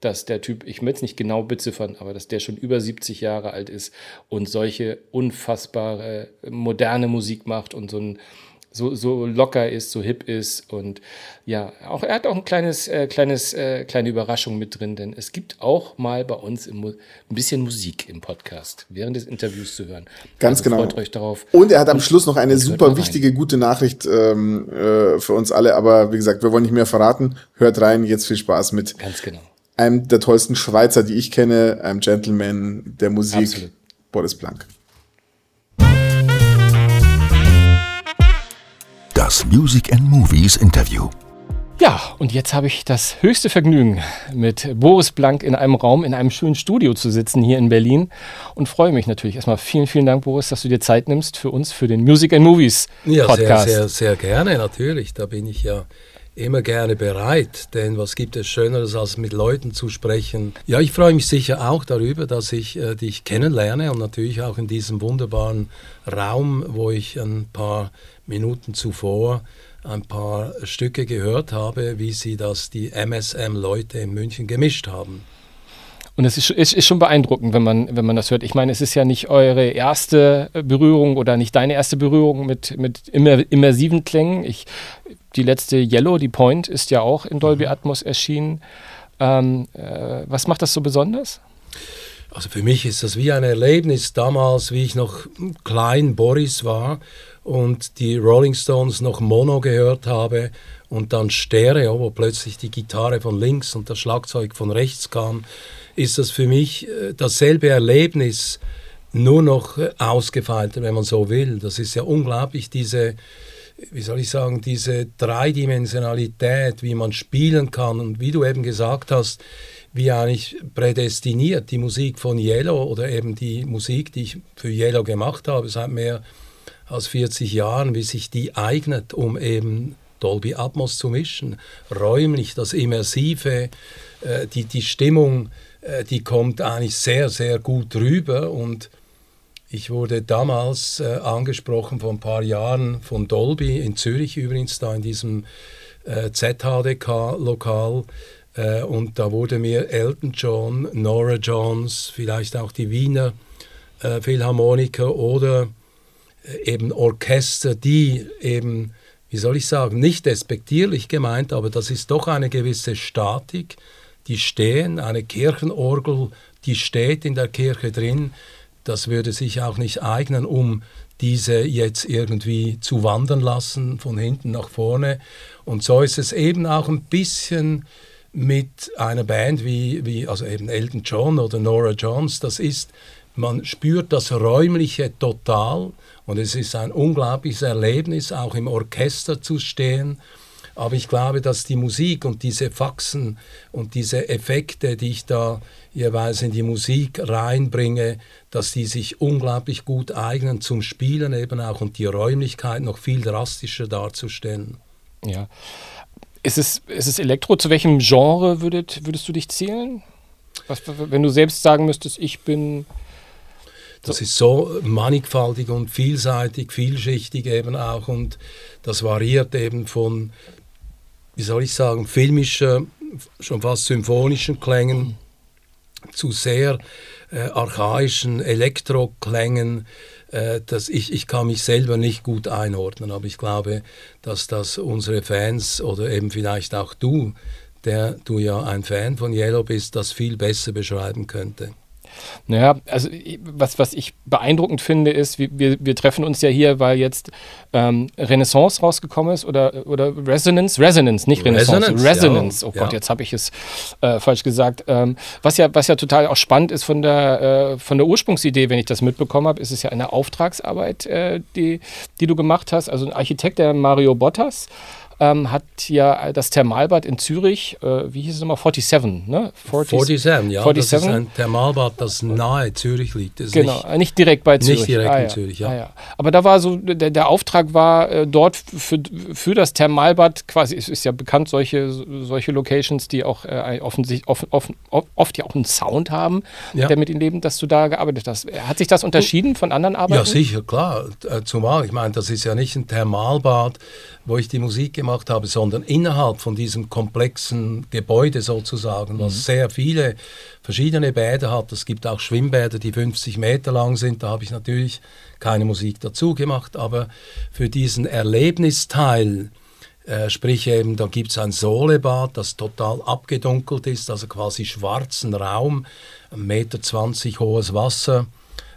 dass der Typ, ich will es nicht genau beziffern, aber dass der schon über 70 Jahre alt ist und solche unfassbare moderne Musik macht und so ein so, so locker ist, so hip ist und ja, auch er hat auch ein kleines, äh, kleines, äh, kleine Überraschung mit drin, denn es gibt auch mal bei uns im, ein bisschen Musik im Podcast während des Interviews zu hören. Ganz also genau. Freut euch darauf. Und er hat am Schluss noch eine super wichtige, gute Nachricht ähm, äh, für uns alle, aber wie gesagt, wir wollen nicht mehr verraten. Hört rein, jetzt viel Spaß mit. Ganz genau. Einem der tollsten Schweizer, die ich kenne, einem Gentleman der Musik, Absolut. Boris Blank. Das Music and Movies Interview. Ja, und jetzt habe ich das höchste Vergnügen, mit Boris Blank in einem Raum, in einem schönen Studio zu sitzen hier in Berlin und freue mich natürlich erstmal. Vielen, vielen Dank, Boris, dass du dir Zeit nimmst für uns, für den Music and Movies Podcast. Ja, sehr, sehr, sehr gerne, natürlich. Da bin ich ja immer gerne bereit, denn was gibt es Schöneres, als mit Leuten zu sprechen? Ja, ich freue mich sicher auch darüber, dass ich äh, dich kennenlerne und natürlich auch in diesem wunderbaren Raum, wo ich ein paar Minuten zuvor ein paar Stücke gehört habe, wie sie das die MSM-Leute in München gemischt haben. Und es ist, ist, ist, schon beeindruckend, wenn man, wenn man das hört. Ich meine, es ist ja nicht eure erste Berührung oder nicht deine erste Berührung mit, mit immersiven Klängen. Ich, die letzte Yellow, die Point, ist ja auch in Dolby mhm. Atmos erschienen. Ähm, äh, was macht das so besonders? Also für mich ist das wie ein Erlebnis damals, wie ich noch klein Boris war und die Rolling Stones noch Mono gehört habe und dann Stereo, wo plötzlich die Gitarre von links und das Schlagzeug von rechts kam, ist das für mich äh, dasselbe Erlebnis, nur noch äh, ausgefeilter, wenn man so will. Das ist ja unglaublich, diese, wie soll ich sagen, diese Dreidimensionalität, wie man spielen kann und wie du eben gesagt hast, wie eigentlich prädestiniert die Musik von Yellow oder eben die Musik, die ich für Yellow gemacht habe seit mehr als 40 Jahren, wie sich die eignet, um eben Dolby Atmos zu mischen. Räumlich, das Immersive, äh, die, die Stimmung, äh, die kommt eigentlich sehr, sehr gut rüber und ich wurde damals äh, angesprochen vor ein paar Jahren von Dolby in Zürich übrigens, da in diesem äh, ZHDK-Lokal. Äh, und da wurde mir Elton John, Nora Jones, vielleicht auch die Wiener äh, Philharmoniker oder eben Orchester, die eben, wie soll ich sagen, nicht despektierlich gemeint, aber das ist doch eine gewisse Statik, die stehen, eine Kirchenorgel, die steht in der Kirche drin, das würde sich auch nicht eignen, um diese jetzt irgendwie zu wandern lassen, von hinten nach vorne. Und so ist es eben auch ein bisschen mit einer Band wie, wie also eben Elton John oder Nora Jones, das ist, man spürt das Räumliche total und es ist ein unglaubliches Erlebnis, auch im Orchester zu stehen. Aber ich glaube, dass die Musik und diese Faxen und diese Effekte, die ich da jeweils in die Musik reinbringe, dass die sich unglaublich gut eignen zum Spielen eben auch und die Räumlichkeit noch viel drastischer darzustellen. Ja. Ist es, ist es Elektro? Zu welchem Genre würdet, würdest du dich zählen? Was, wenn du selbst sagen müsstest, ich bin das ist so mannigfaltig und vielseitig, vielschichtig eben auch und das variiert eben von, wie soll ich sagen, filmischen, schon fast symphonischen Klängen zu sehr äh, archaischen Elektroklängen. Äh, das ich, ich kann mich selber nicht gut einordnen, aber ich glaube, dass das unsere Fans oder eben vielleicht auch du, der du ja ein Fan von Yellow bist, das viel besser beschreiben könnte. Naja, also was, was ich beeindruckend finde, ist, wir, wir, treffen uns ja hier, weil jetzt ähm, Renaissance rausgekommen ist oder, oder Resonance, Resonance, nicht Renaissance, Resonance. Resonance. Oh Gott, ja. jetzt habe ich es äh, falsch gesagt. Ähm, was, ja, was ja total auch spannend ist von der, äh, von der Ursprungsidee, wenn ich das mitbekommen habe, ist es ja eine Auftragsarbeit, äh, die, die du gemacht hast. Also ein Architekt, der Mario Bottas, ähm, hat ja das Thermalbad in Zürich, äh, wie hieß es nochmal, 47, ne? 40, 47, ja, 47. das ist ein Thermalbad, das nahe Zürich liegt. genau, nicht, nicht, direkt bei Zürich. Nicht direkt ah, in ja. Zürich, ja. Ah, ja. Aber da war so, der, der Auftrag war äh, dort für, für das Thermalbad quasi, es ist ja bekannt, solche, solche Locations, die auch äh, offensichtlich, oft, oft, oft ja auch einen Sound haben, ja. der mit ihnen leben, dass du da gearbeitet hast. Hat sich das unterschieden von anderen Arbeiten? Ja, sicher, klar. Äh, zumal, ich meine, das ist ja nicht ein Thermalbad, wo ich die Musik gemacht habe, sondern innerhalb von diesem komplexen Gebäude sozusagen, was mhm. sehr viele verschiedene Bäder hat. Es gibt auch Schwimmbäder, die 50 Meter lang sind. Da habe ich natürlich keine Musik dazu gemacht, aber für diesen Erlebnisteil, äh, sprich eben, da gibt es ein Solebad, das total abgedunkelt ist, also quasi schwarzen Raum, 1,20 Meter hohes Wasser,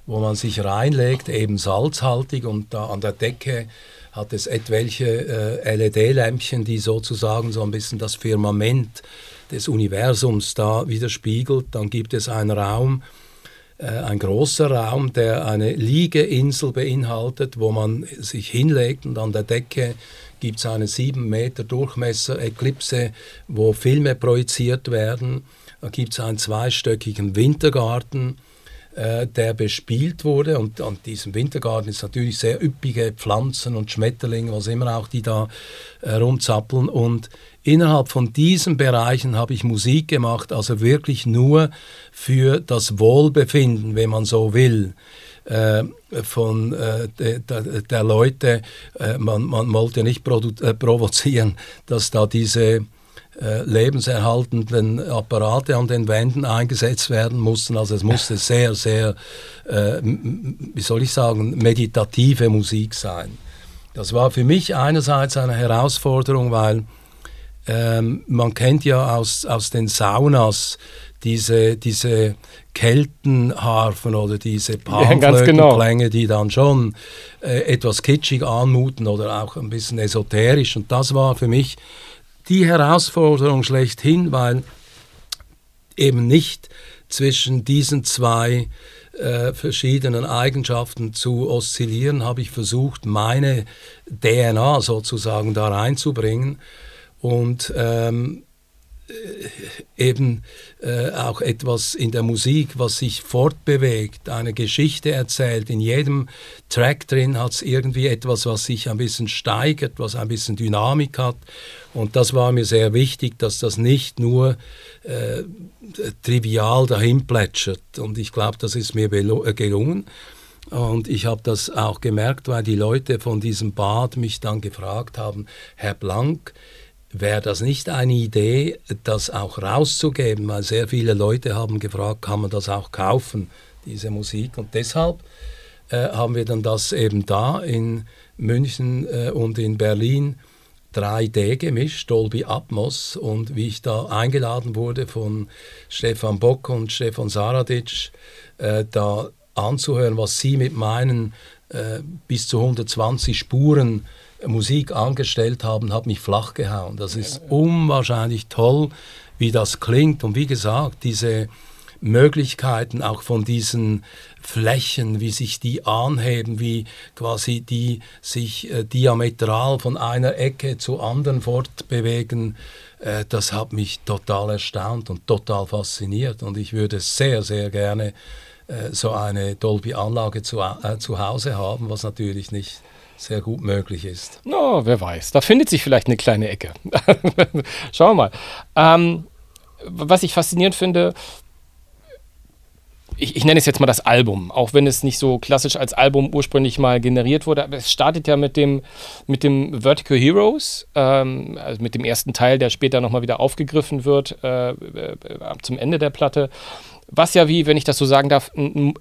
wo man sich reinlegt, eben salzhaltig und da an der Decke hat es etwelche äh, LED-Lämpchen, die sozusagen so ein bisschen das Firmament des Universums da widerspiegelt. Dann gibt es einen Raum, äh, ein großer Raum, der eine Liegeinsel beinhaltet, wo man sich hinlegt und an der Decke gibt es eine sieben Meter Durchmesser Eklipse, wo Filme projiziert werden. Da gibt es einen zweistöckigen Wintergarten äh, der bespielt wurde. Und an diesem Wintergarten ist natürlich sehr üppige Pflanzen und Schmetterlinge, was immer auch, die da äh, rumzappeln. Und innerhalb von diesen Bereichen habe ich Musik gemacht, also wirklich nur für das Wohlbefinden, wenn man so will. Äh, von äh, de, de, der Leute, äh, man, man wollte nicht äh, provozieren, dass da diese äh, lebenserhaltenden Apparate an den Wänden eingesetzt werden mussten. Also es musste sehr, sehr, äh, wie soll ich sagen, meditative Musik sein. Das war für mich einerseits eine Herausforderung, weil ähm, man kennt ja aus, aus den Saunas diese, diese Keltenharfen oder diese Panflötenklänge, ja, genau. die dann schon äh, etwas kitschig anmuten oder auch ein bisschen esoterisch. Und das war für mich die Herausforderung schlechthin, weil eben nicht zwischen diesen zwei äh, verschiedenen Eigenschaften zu oszillieren, habe ich versucht, meine DNA sozusagen da reinzubringen. Und ähm, äh, eben äh, auch etwas in der Musik, was sich fortbewegt, eine Geschichte erzählt. In jedem Track drin hat es irgendwie etwas, was sich ein bisschen steigert, was ein bisschen Dynamik hat. Und das war mir sehr wichtig, dass das nicht nur äh, trivial dahin plätschert. Und ich glaube, das ist mir äh, gelungen. Und ich habe das auch gemerkt, weil die Leute von diesem Bad mich dann gefragt haben, Herr Blank, Wäre das nicht eine Idee, das auch rauszugeben? Weil sehr viele Leute haben gefragt, kann man das auch kaufen, diese Musik? Und deshalb äh, haben wir dann das eben da in München äh, und in Berlin 3D gemischt, Dolby Atmos. Und wie ich da eingeladen wurde von Stefan Bock und Stefan Saradic, äh, da anzuhören, was sie mit meinen äh, bis zu 120 Spuren Musik angestellt haben, hat mich flach gehauen. Das ist unwahrscheinlich toll, wie das klingt. Und wie gesagt, diese Möglichkeiten auch von diesen Flächen, wie sich die anheben, wie quasi die sich äh, diametral von einer Ecke zur anderen fortbewegen, äh, das hat mich total erstaunt und total fasziniert. Und ich würde sehr, sehr gerne so eine Dolby-Anlage zu, äh, zu Hause haben, was natürlich nicht sehr gut möglich ist. No, wer weiß. Da findet sich vielleicht eine kleine Ecke. [laughs] Schauen wir mal. Ähm, was ich faszinierend finde, ich, ich, nenne es jetzt mal das Album, auch wenn es nicht so klassisch als Album ursprünglich mal generiert wurde. Aber es startet ja mit dem, mit dem Vertical Heroes, ähm, also mit dem ersten Teil, der später nochmal wieder aufgegriffen wird äh, äh, zum Ende der Platte was ja wie, wenn ich das so sagen darf, ein,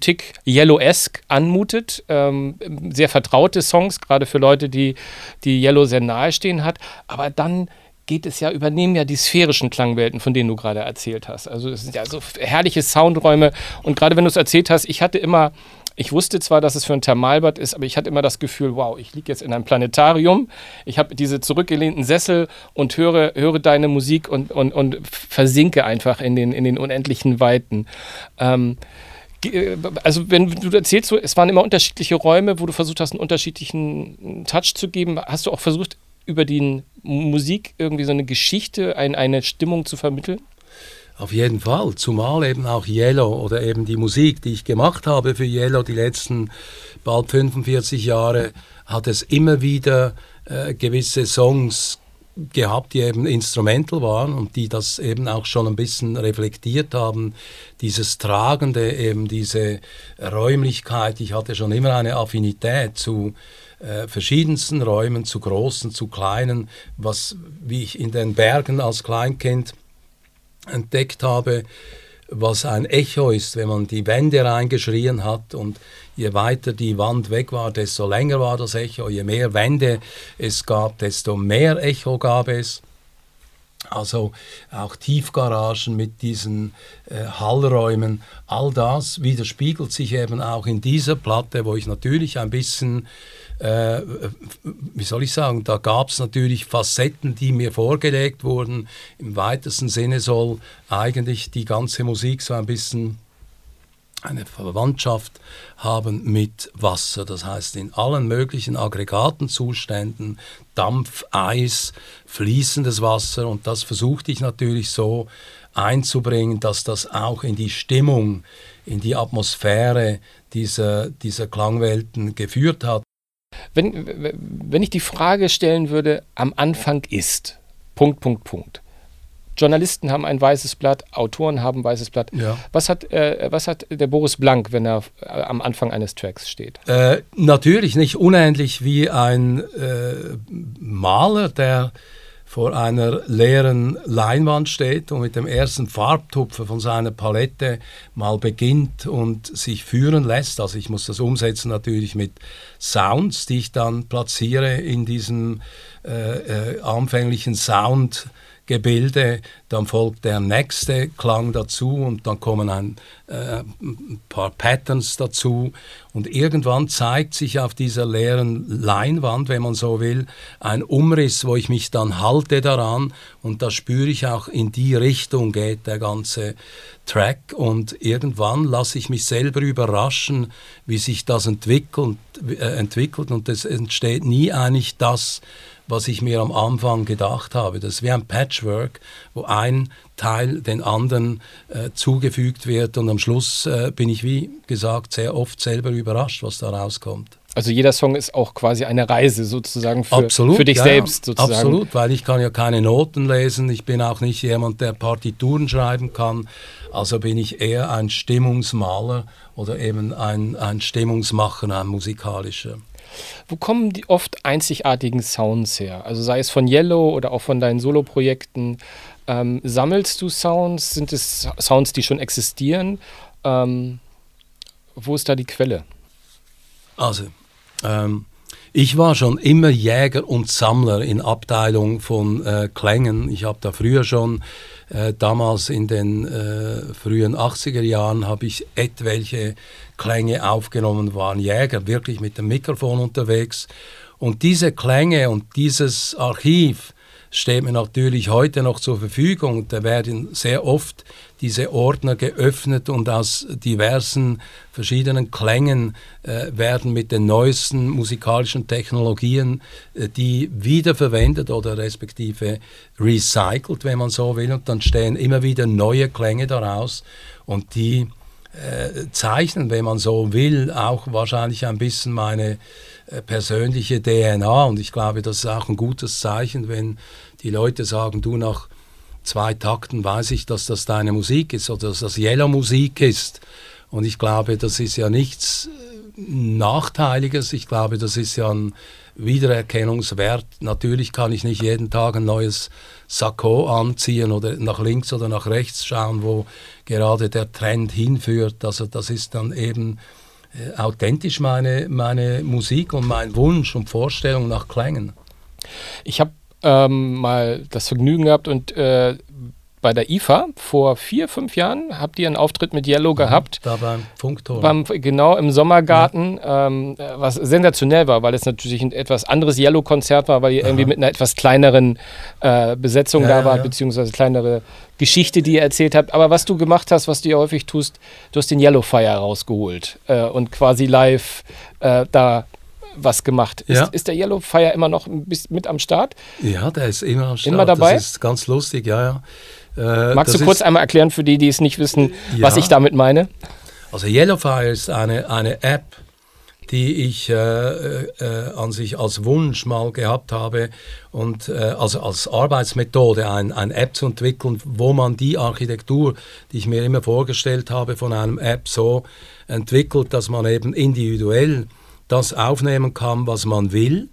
Tick Yellow-esque anmutet. Ähm, sehr vertraute Songs, gerade für Leute, die, die Yellow sehr nahe stehen hat. Aber dann geht es ja, übernehmen ja die sphärischen Klangwelten, von denen du gerade erzählt hast. Also es sind ja so herrliche Soundräume. Und gerade wenn du es erzählt hast, ich hatte immer ich wusste zwar, dass es für ein Thermalbad ist, aber ich hatte immer das Gefühl, wow, ich liege jetzt in einem Planetarium, ich habe diese zurückgelehnten Sessel und höre, höre deine Musik und, und, und versinke einfach in den, in den unendlichen Weiten. Ähm, äh, also wenn du erzählst, es waren immer unterschiedliche Räume, wo du versucht hast, einen unterschiedlichen Touch zu geben, hast du auch versucht, über die Musik irgendwie so eine Geschichte, ein, eine Stimmung zu vermitteln? Auf jeden Fall, zumal eben auch Yellow oder eben die Musik, die ich gemacht habe für Yellow die letzten bald 45 Jahre, hat es immer wieder äh, gewisse Songs gehabt, die eben instrumental waren und die das eben auch schon ein bisschen reflektiert haben. Dieses Tragende, eben diese Räumlichkeit. Ich hatte schon immer eine Affinität zu äh, verschiedensten Räumen, zu großen, zu kleinen, was, wie ich in den Bergen als Kleinkind entdeckt habe, was ein Echo ist, wenn man die Wände reingeschrien hat und je weiter die Wand weg war, desto länger war das Echo, je mehr Wände es gab, desto mehr Echo gab es. Also auch Tiefgaragen mit diesen äh, Hallräumen, all das widerspiegelt sich eben auch in dieser Platte, wo ich natürlich ein bisschen äh, wie soll ich sagen, da gab es natürlich Facetten, die mir vorgelegt wurden. Im weitesten Sinne soll eigentlich die ganze Musik so ein bisschen eine Verwandtschaft haben mit Wasser. Das heißt, in allen möglichen Aggregatenzuständen, Dampf, Eis, fließendes Wasser. Und das versuchte ich natürlich so einzubringen, dass das auch in die Stimmung, in die Atmosphäre dieser, dieser Klangwelten geführt hat. Wenn, wenn ich die Frage stellen würde, am Anfang ist, Punkt, Punkt, Punkt. Journalisten haben ein weißes Blatt, Autoren haben ein weißes Blatt. Ja. Was, hat, äh, was hat der Boris Blank, wenn er äh, am Anfang eines Tracks steht? Äh, natürlich nicht unendlich wie ein äh, Maler, der vor einer leeren Leinwand steht und mit dem ersten Farbtupfer von seiner Palette mal beginnt und sich führen lässt. Also ich muss das umsetzen natürlich mit Sounds, die ich dann platziere in diesem äh, äh, anfänglichen Sound. Gebilde, dann folgt der nächste Klang dazu und dann kommen ein, äh, ein, paar Patterns dazu. Und irgendwann zeigt sich auf dieser leeren Leinwand, wenn man so will, ein Umriss, wo ich mich dann halte daran und da spüre ich auch in die Richtung geht der ganze Track. Und irgendwann lasse ich mich selber überraschen, wie sich das entwickelt, äh, entwickelt. Und es entsteht nie eigentlich das, was ich mir am Anfang gedacht habe. Das ist wie ein Patchwork, wo ein Teil den anderen äh, zugefügt wird und am Schluss äh, bin ich, wie gesagt, sehr oft selber überrascht, was da rauskommt. Also jeder Song ist auch quasi eine Reise sozusagen für, absolut, für dich ja, selbst. Sozusagen. Absolut, weil ich kann ja keine Noten lesen, ich bin auch nicht jemand, der Partituren schreiben kann, also bin ich eher ein Stimmungsmaler oder eben ein, ein Stimmungsmacher, ein musikalischer. Wo kommen die oft einzigartigen Sounds her? Also sei es von Yellow oder auch von deinen Soloprojekten. Ähm, sammelst du Sounds? Sind es Sounds, die schon existieren? Ähm, wo ist da die Quelle? Also, ähm, ich war schon immer Jäger und Sammler in Abteilung von äh, Klängen. Ich habe da früher schon, äh, damals in den äh, frühen 80er Jahren, habe ich etwelche Klänge aufgenommen, waren Jäger wirklich mit dem Mikrofon unterwegs. Und diese Klänge und dieses Archiv steht mir natürlich heute noch zur Verfügung. Da werden sehr oft diese Ordner geöffnet und aus diversen verschiedenen Klängen äh, werden mit den neuesten musikalischen Technologien äh, die wiederverwendet oder respektive recycelt, wenn man so will. Und dann stehen immer wieder neue Klänge daraus und die äh, zeichnen, wenn man so will, auch wahrscheinlich ein bisschen meine persönliche DNA. Und ich glaube, das ist auch ein gutes Zeichen, wenn die Leute sagen, du nach zwei Takten weiß ich, dass das deine Musik ist oder dass das Yellow Musik ist. Und ich glaube, das ist ja nichts äh, Nachteiliges. Ich glaube, das ist ja ein Wiedererkennungswert. Natürlich kann ich nicht jeden Tag ein neues Sakko anziehen oder nach links oder nach rechts schauen, wo gerade der Trend hinführt. Also das ist dann eben äh, authentisch meine, meine Musik und mein Wunsch und Vorstellung nach Klängen. Ich habe ähm, mal das Vergnügen gehabt und äh, bei der IFA vor vier, fünf Jahren habt ihr einen Auftritt mit Yellow gehabt. Da beim Funkturm. Beim, genau, im Sommergarten, ja. ähm, was sensationell war, weil es natürlich ein etwas anderes Yellow-Konzert war, weil ihr Aha. irgendwie mit einer etwas kleineren äh, Besetzung ja, da ja, beziehungsweise kleinere Geschichte, die ihr erzählt habt. Aber was du gemacht hast, was du ja häufig tust, du hast den Yellow Fire rausgeholt äh, und quasi live äh, da was gemacht. Ist, ja. ist der Yellow Fire immer noch mit am Start? Ja, der ist immer am Start. Immer dabei? Das ist ganz lustig, ja, ja. Äh, Magst du kurz einmal erklären für die, die es nicht wissen, ja. was ich damit meine? Also Yellow Fire ist eine, eine App, die ich äh, äh, an sich als Wunsch mal gehabt habe und äh, also als Arbeitsmethode ein, ein App zu entwickeln, wo man die Architektur, die ich mir immer vorgestellt habe von einem App so entwickelt, dass man eben individuell das aufnehmen kann, was man will.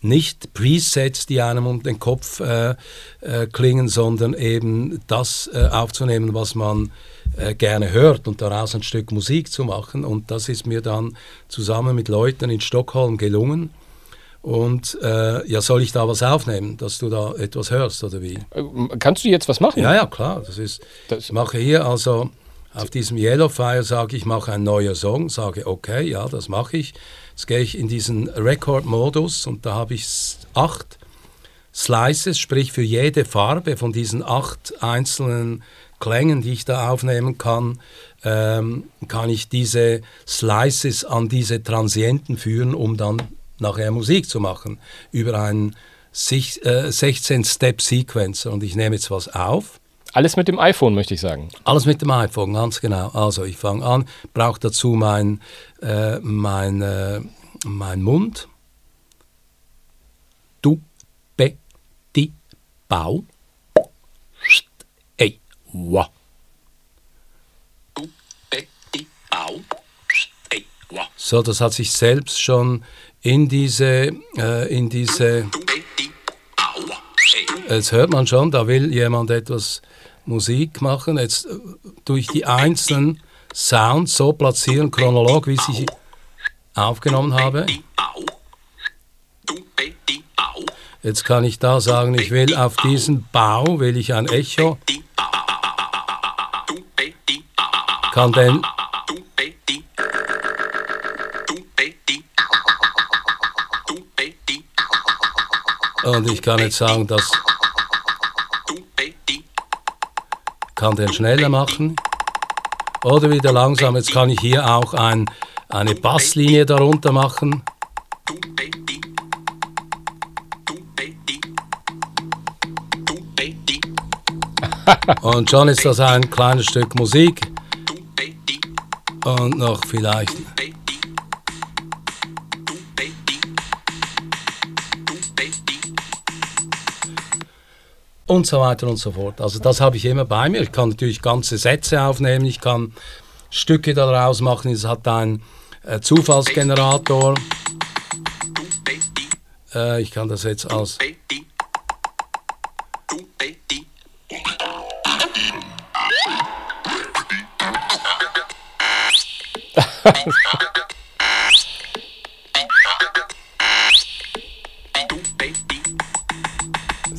Nicht Presets, die einem um den Kopf äh, äh, klingen, sondern eben das äh, aufzunehmen, was man äh, gerne hört und daraus ein Stück Musik zu machen. Und das ist mir dann zusammen mit Leuten in Stockholm gelungen. Und äh, ja, soll ich da was aufnehmen, dass du da etwas hörst oder wie? Äh, kannst du jetzt was machen? Ja, ja, klar. Das ist, das ich mache hier also auf diesem Yellow Fire sage ich, mache einen neuen Song, sage okay, ja, das mache ich. Jetzt gehe ich in diesen Record-Modus und da habe ich acht Slices, sprich für jede Farbe von diesen acht einzelnen Klängen, die ich da aufnehmen kann, ähm, kann ich diese Slices an diese Transienten führen, um dann nachher Musik zu machen über einen äh, 16-Step-Sequencer. Und ich nehme jetzt was auf. Alles mit dem iPhone, möchte ich sagen. Alles mit dem iPhone, ganz genau. Also ich fange an, brauche dazu mein, äh, mein, äh, mein Mund. Du, be, di, bau. Ey, wa. Du, be, di, bau. Ey, wa. So, das hat sich selbst schon in diese, äh, in diese. Jetzt hört man schon, da will jemand etwas Musik machen, jetzt äh, durch die einzelnen Sounds so platzieren, chronologisch, wie ich sie aufgenommen habe. Jetzt kann ich da sagen, ich will auf diesen Bau, will ich ein Echo. Kann den Und ich kann jetzt sagen, dass kann den schneller machen oder wieder langsam. Jetzt kann ich hier auch ein, eine Basslinie darunter machen. Und schon ist das ein kleines Stück Musik. Und noch vielleicht und so weiter und so fort. Also das habe ich immer bei mir. Ich kann natürlich ganze Sätze aufnehmen, ich kann Stücke daraus machen. Es hat einen äh, Zufallsgenerator. Äh, ich kann das jetzt als [laughs]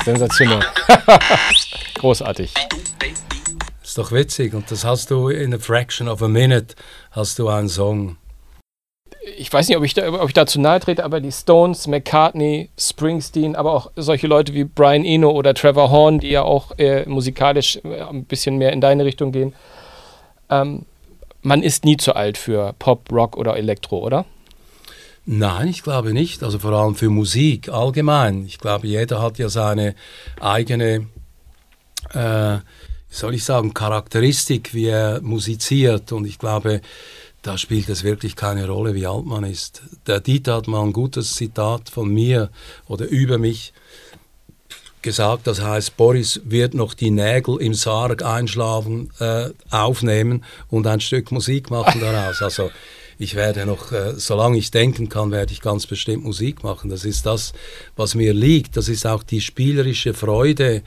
Sensationell. [laughs] Großartig. Ist doch witzig und das hast du in a fraction of a minute hast du einen Song. Ich weiß nicht, ob ich, da, ob ich dazu nahe trete, aber die Stones, McCartney, Springsteen, aber auch solche Leute wie Brian Eno oder Trevor Horn, die ja auch äh, musikalisch äh, ein bisschen mehr in deine Richtung gehen. Ähm, man ist nie zu alt für Pop, Rock oder Elektro, oder? Nein, ich glaube nicht. Also vor allem für Musik allgemein. Ich glaube, jeder hat ja seine eigene, äh, soll ich sagen, Charakteristik, wie er musiziert. Und ich glaube, da spielt es wirklich keine Rolle, wie alt man ist. Der Dieter hat mal ein gutes Zitat von mir oder über mich gesagt, das heißt, Boris wird noch die Nägel im Sarg einschlafen, äh, aufnehmen und ein Stück Musik machen daraus. Also ich werde noch, äh, solange ich denken kann, werde ich ganz bestimmt Musik machen. Das ist das, was mir liegt. Das ist auch die spielerische Freude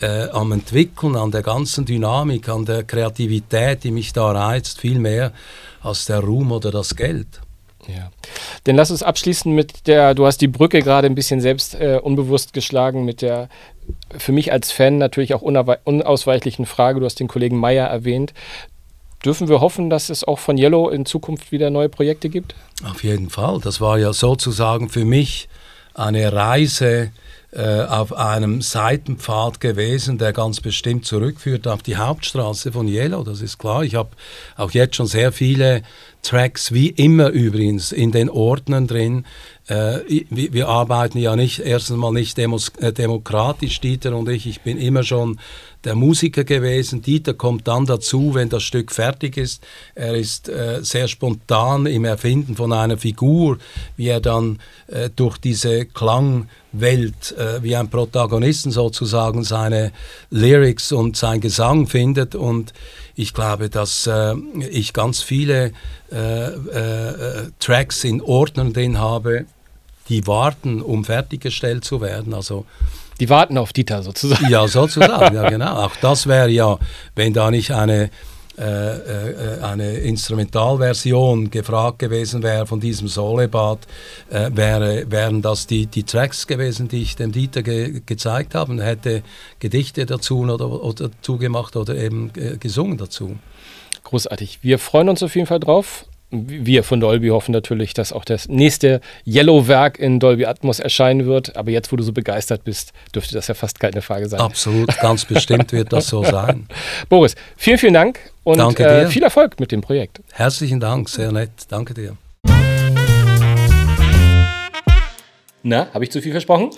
äh, am Entwickeln, an der ganzen Dynamik, an der Kreativität, die mich da reizt, viel mehr als der Ruhm oder das Geld. Ja. Dann lass uns abschließen mit der, du hast die Brücke gerade ein bisschen selbst äh, unbewusst geschlagen mit der für mich als Fan natürlich auch unausweichlichen Frage, du hast den Kollegen Meyer erwähnt. Dürfen wir hoffen, dass es auch von Yellow in Zukunft wieder neue Projekte gibt? Auf jeden Fall. Das war ja sozusagen für mich eine Reise äh, auf einem Seitenpfad gewesen, der ganz bestimmt zurückführt auf die Hauptstraße von Yellow. Das ist klar. Ich habe auch jetzt schon sehr viele Tracks, wie immer übrigens, in den Ordnern drin. Äh, wir, arbeiten ja nicht erstens mal nicht äh, demokratisch, Dieter und ich. Ich bin immer schon der Musiker gewesen. Dieter kommt dann dazu, wenn das Stück fertig ist. Er ist äh, sehr spontan im Erfinden von einer Figur, wie er dann äh, durch diese Klangwelt, äh, wie ein Protagonisten sozusagen, seine Lyrics und sein Gesang findet. Und ich glaube, dass äh, ich ganz viele äh, äh, Tracks in Ordnern drin habe, die warten, um fertiggestellt zu werden. Also die warten auf Dieter sozusagen. Ja, sozusagen, ja [laughs] genau. Auch das wäre ja, wenn da nicht eine, äh, äh, eine Instrumentalversion gefragt gewesen wäre von diesem Solebad, äh, wäre, wären das die, die Tracks gewesen, die ich dem Dieter ge gezeigt habe. Er hätte Gedichte dazu oder, oder dazu gemacht oder eben äh, gesungen dazu. Großartig. Wir freuen uns auf jeden Fall drauf wir von Dolby hoffen natürlich, dass auch das nächste Yellow-Werk in Dolby Atmos erscheinen wird. Aber jetzt, wo du so begeistert bist, dürfte das ja fast keine Frage sein. Absolut, ganz bestimmt wird das so sein. [laughs] Boris, vielen, vielen Dank und Danke äh, viel Erfolg mit dem Projekt. Herzlichen Dank, sehr nett. Danke dir. Na, habe ich zu viel versprochen?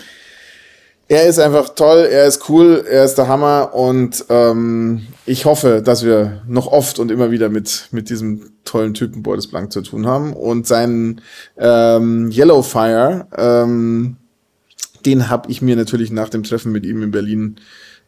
Er ist einfach toll, er ist cool, er ist der Hammer und ähm, ich hoffe, dass wir noch oft und immer wieder mit, mit diesem tollen Typen Boris Blank zu tun haben. Und seinen ähm, Yellowfire, ähm, den habe ich mir natürlich nach dem Treffen mit ihm in Berlin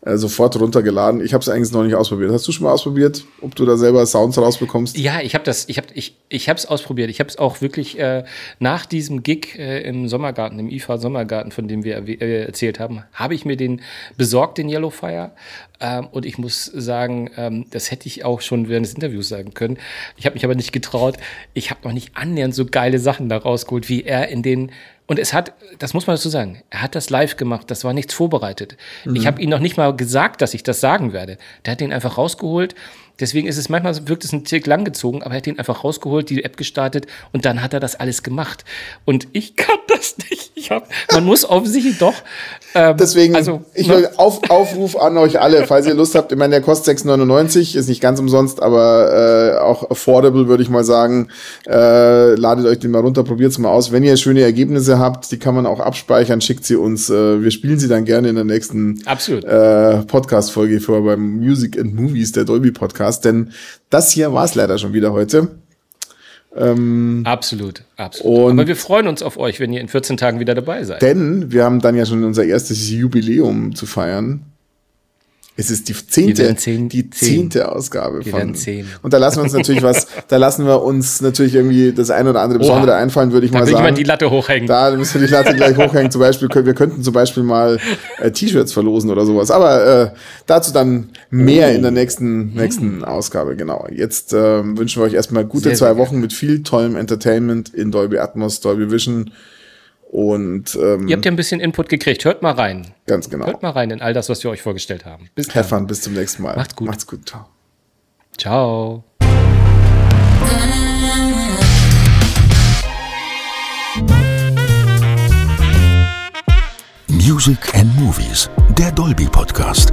äh, sofort runtergeladen. Ich habe es eigentlich noch nicht ausprobiert. Hast du schon mal ausprobiert, ob du da selber Sounds rausbekommst? Ja, ich habe das, ich habe ich, ich habe es ausprobiert. Ich habe es auch wirklich äh, nach diesem Gig äh, im Sommergarten, im IFA Sommergarten, von dem wir äh, erzählt haben, habe ich mir den besorgt, den Yellowfire. Ähm, und ich muss sagen, ähm, das hätte ich auch schon während des Interviews sagen können. Ich habe mich aber nicht getraut. Ich habe noch nicht annähernd so geile Sachen da rausgeholt, wie er in den und es hat, das muss man dazu sagen, er hat das live gemacht, das war nichts vorbereitet. Mhm. Ich habe ihm noch nicht mal gesagt, dass ich das sagen werde. Der hat den einfach rausgeholt Deswegen ist es manchmal wirkt es ein Tick langgezogen, aber er hat ihn einfach rausgeholt, die App gestartet und dann hat er das alles gemacht. Und ich kann [laughs] das nicht. Ich hab, man muss offensichtlich doch. Ähm, Deswegen, also, ich will ne? auf, Aufruf an euch alle, falls ihr Lust habt. Ich meine, der kostet 6,99, ist nicht ganz umsonst, aber äh, auch affordable, würde ich mal sagen. Äh, ladet euch den mal runter, probiert es mal aus. Wenn ihr schöne Ergebnisse habt, die kann man auch abspeichern, schickt sie uns. Äh, wir spielen sie dann gerne in der nächsten äh, Podcast-Folge vor beim Music and Movies, der Dolby Podcast. Podcast, denn das hier war es leider schon wieder heute. Ähm, absolut, absolut. Aber wir freuen uns auf euch, wenn ihr in 14 Tagen wieder dabei seid. Denn wir haben dann ja schon unser erstes Jubiläum zu feiern. Es ist die zehnte, zehn, die zehnte zehn. Ausgabe die von. Und da lassen wir uns natürlich was, da lassen wir uns natürlich irgendwie das ein oder andere Besondere Oha. einfallen, würde ich da mal sagen. Da die Latte hochhängen. Da müssen wir die Latte gleich hochhängen. Zum Beispiel, wir könnten zum Beispiel mal äh, T-Shirts verlosen oder sowas. Aber äh, dazu dann mehr oh. in der nächsten, nächsten Ausgabe. Genau. Jetzt äh, wünschen wir euch erstmal gute sehr, zwei sehr Wochen mit viel tollem Entertainment in Dolby Atmos, Dolby Vision und ähm, ihr habt ja ein bisschen Input gekriegt. Hört mal rein. Ganz genau. Hört mal rein in all das, was wir euch vorgestellt haben. Bis dann. Fun, bis zum nächsten Mal. Macht's gut. Macht's gut. Ciao. Ciao. Music and Movies, der Dolby Podcast.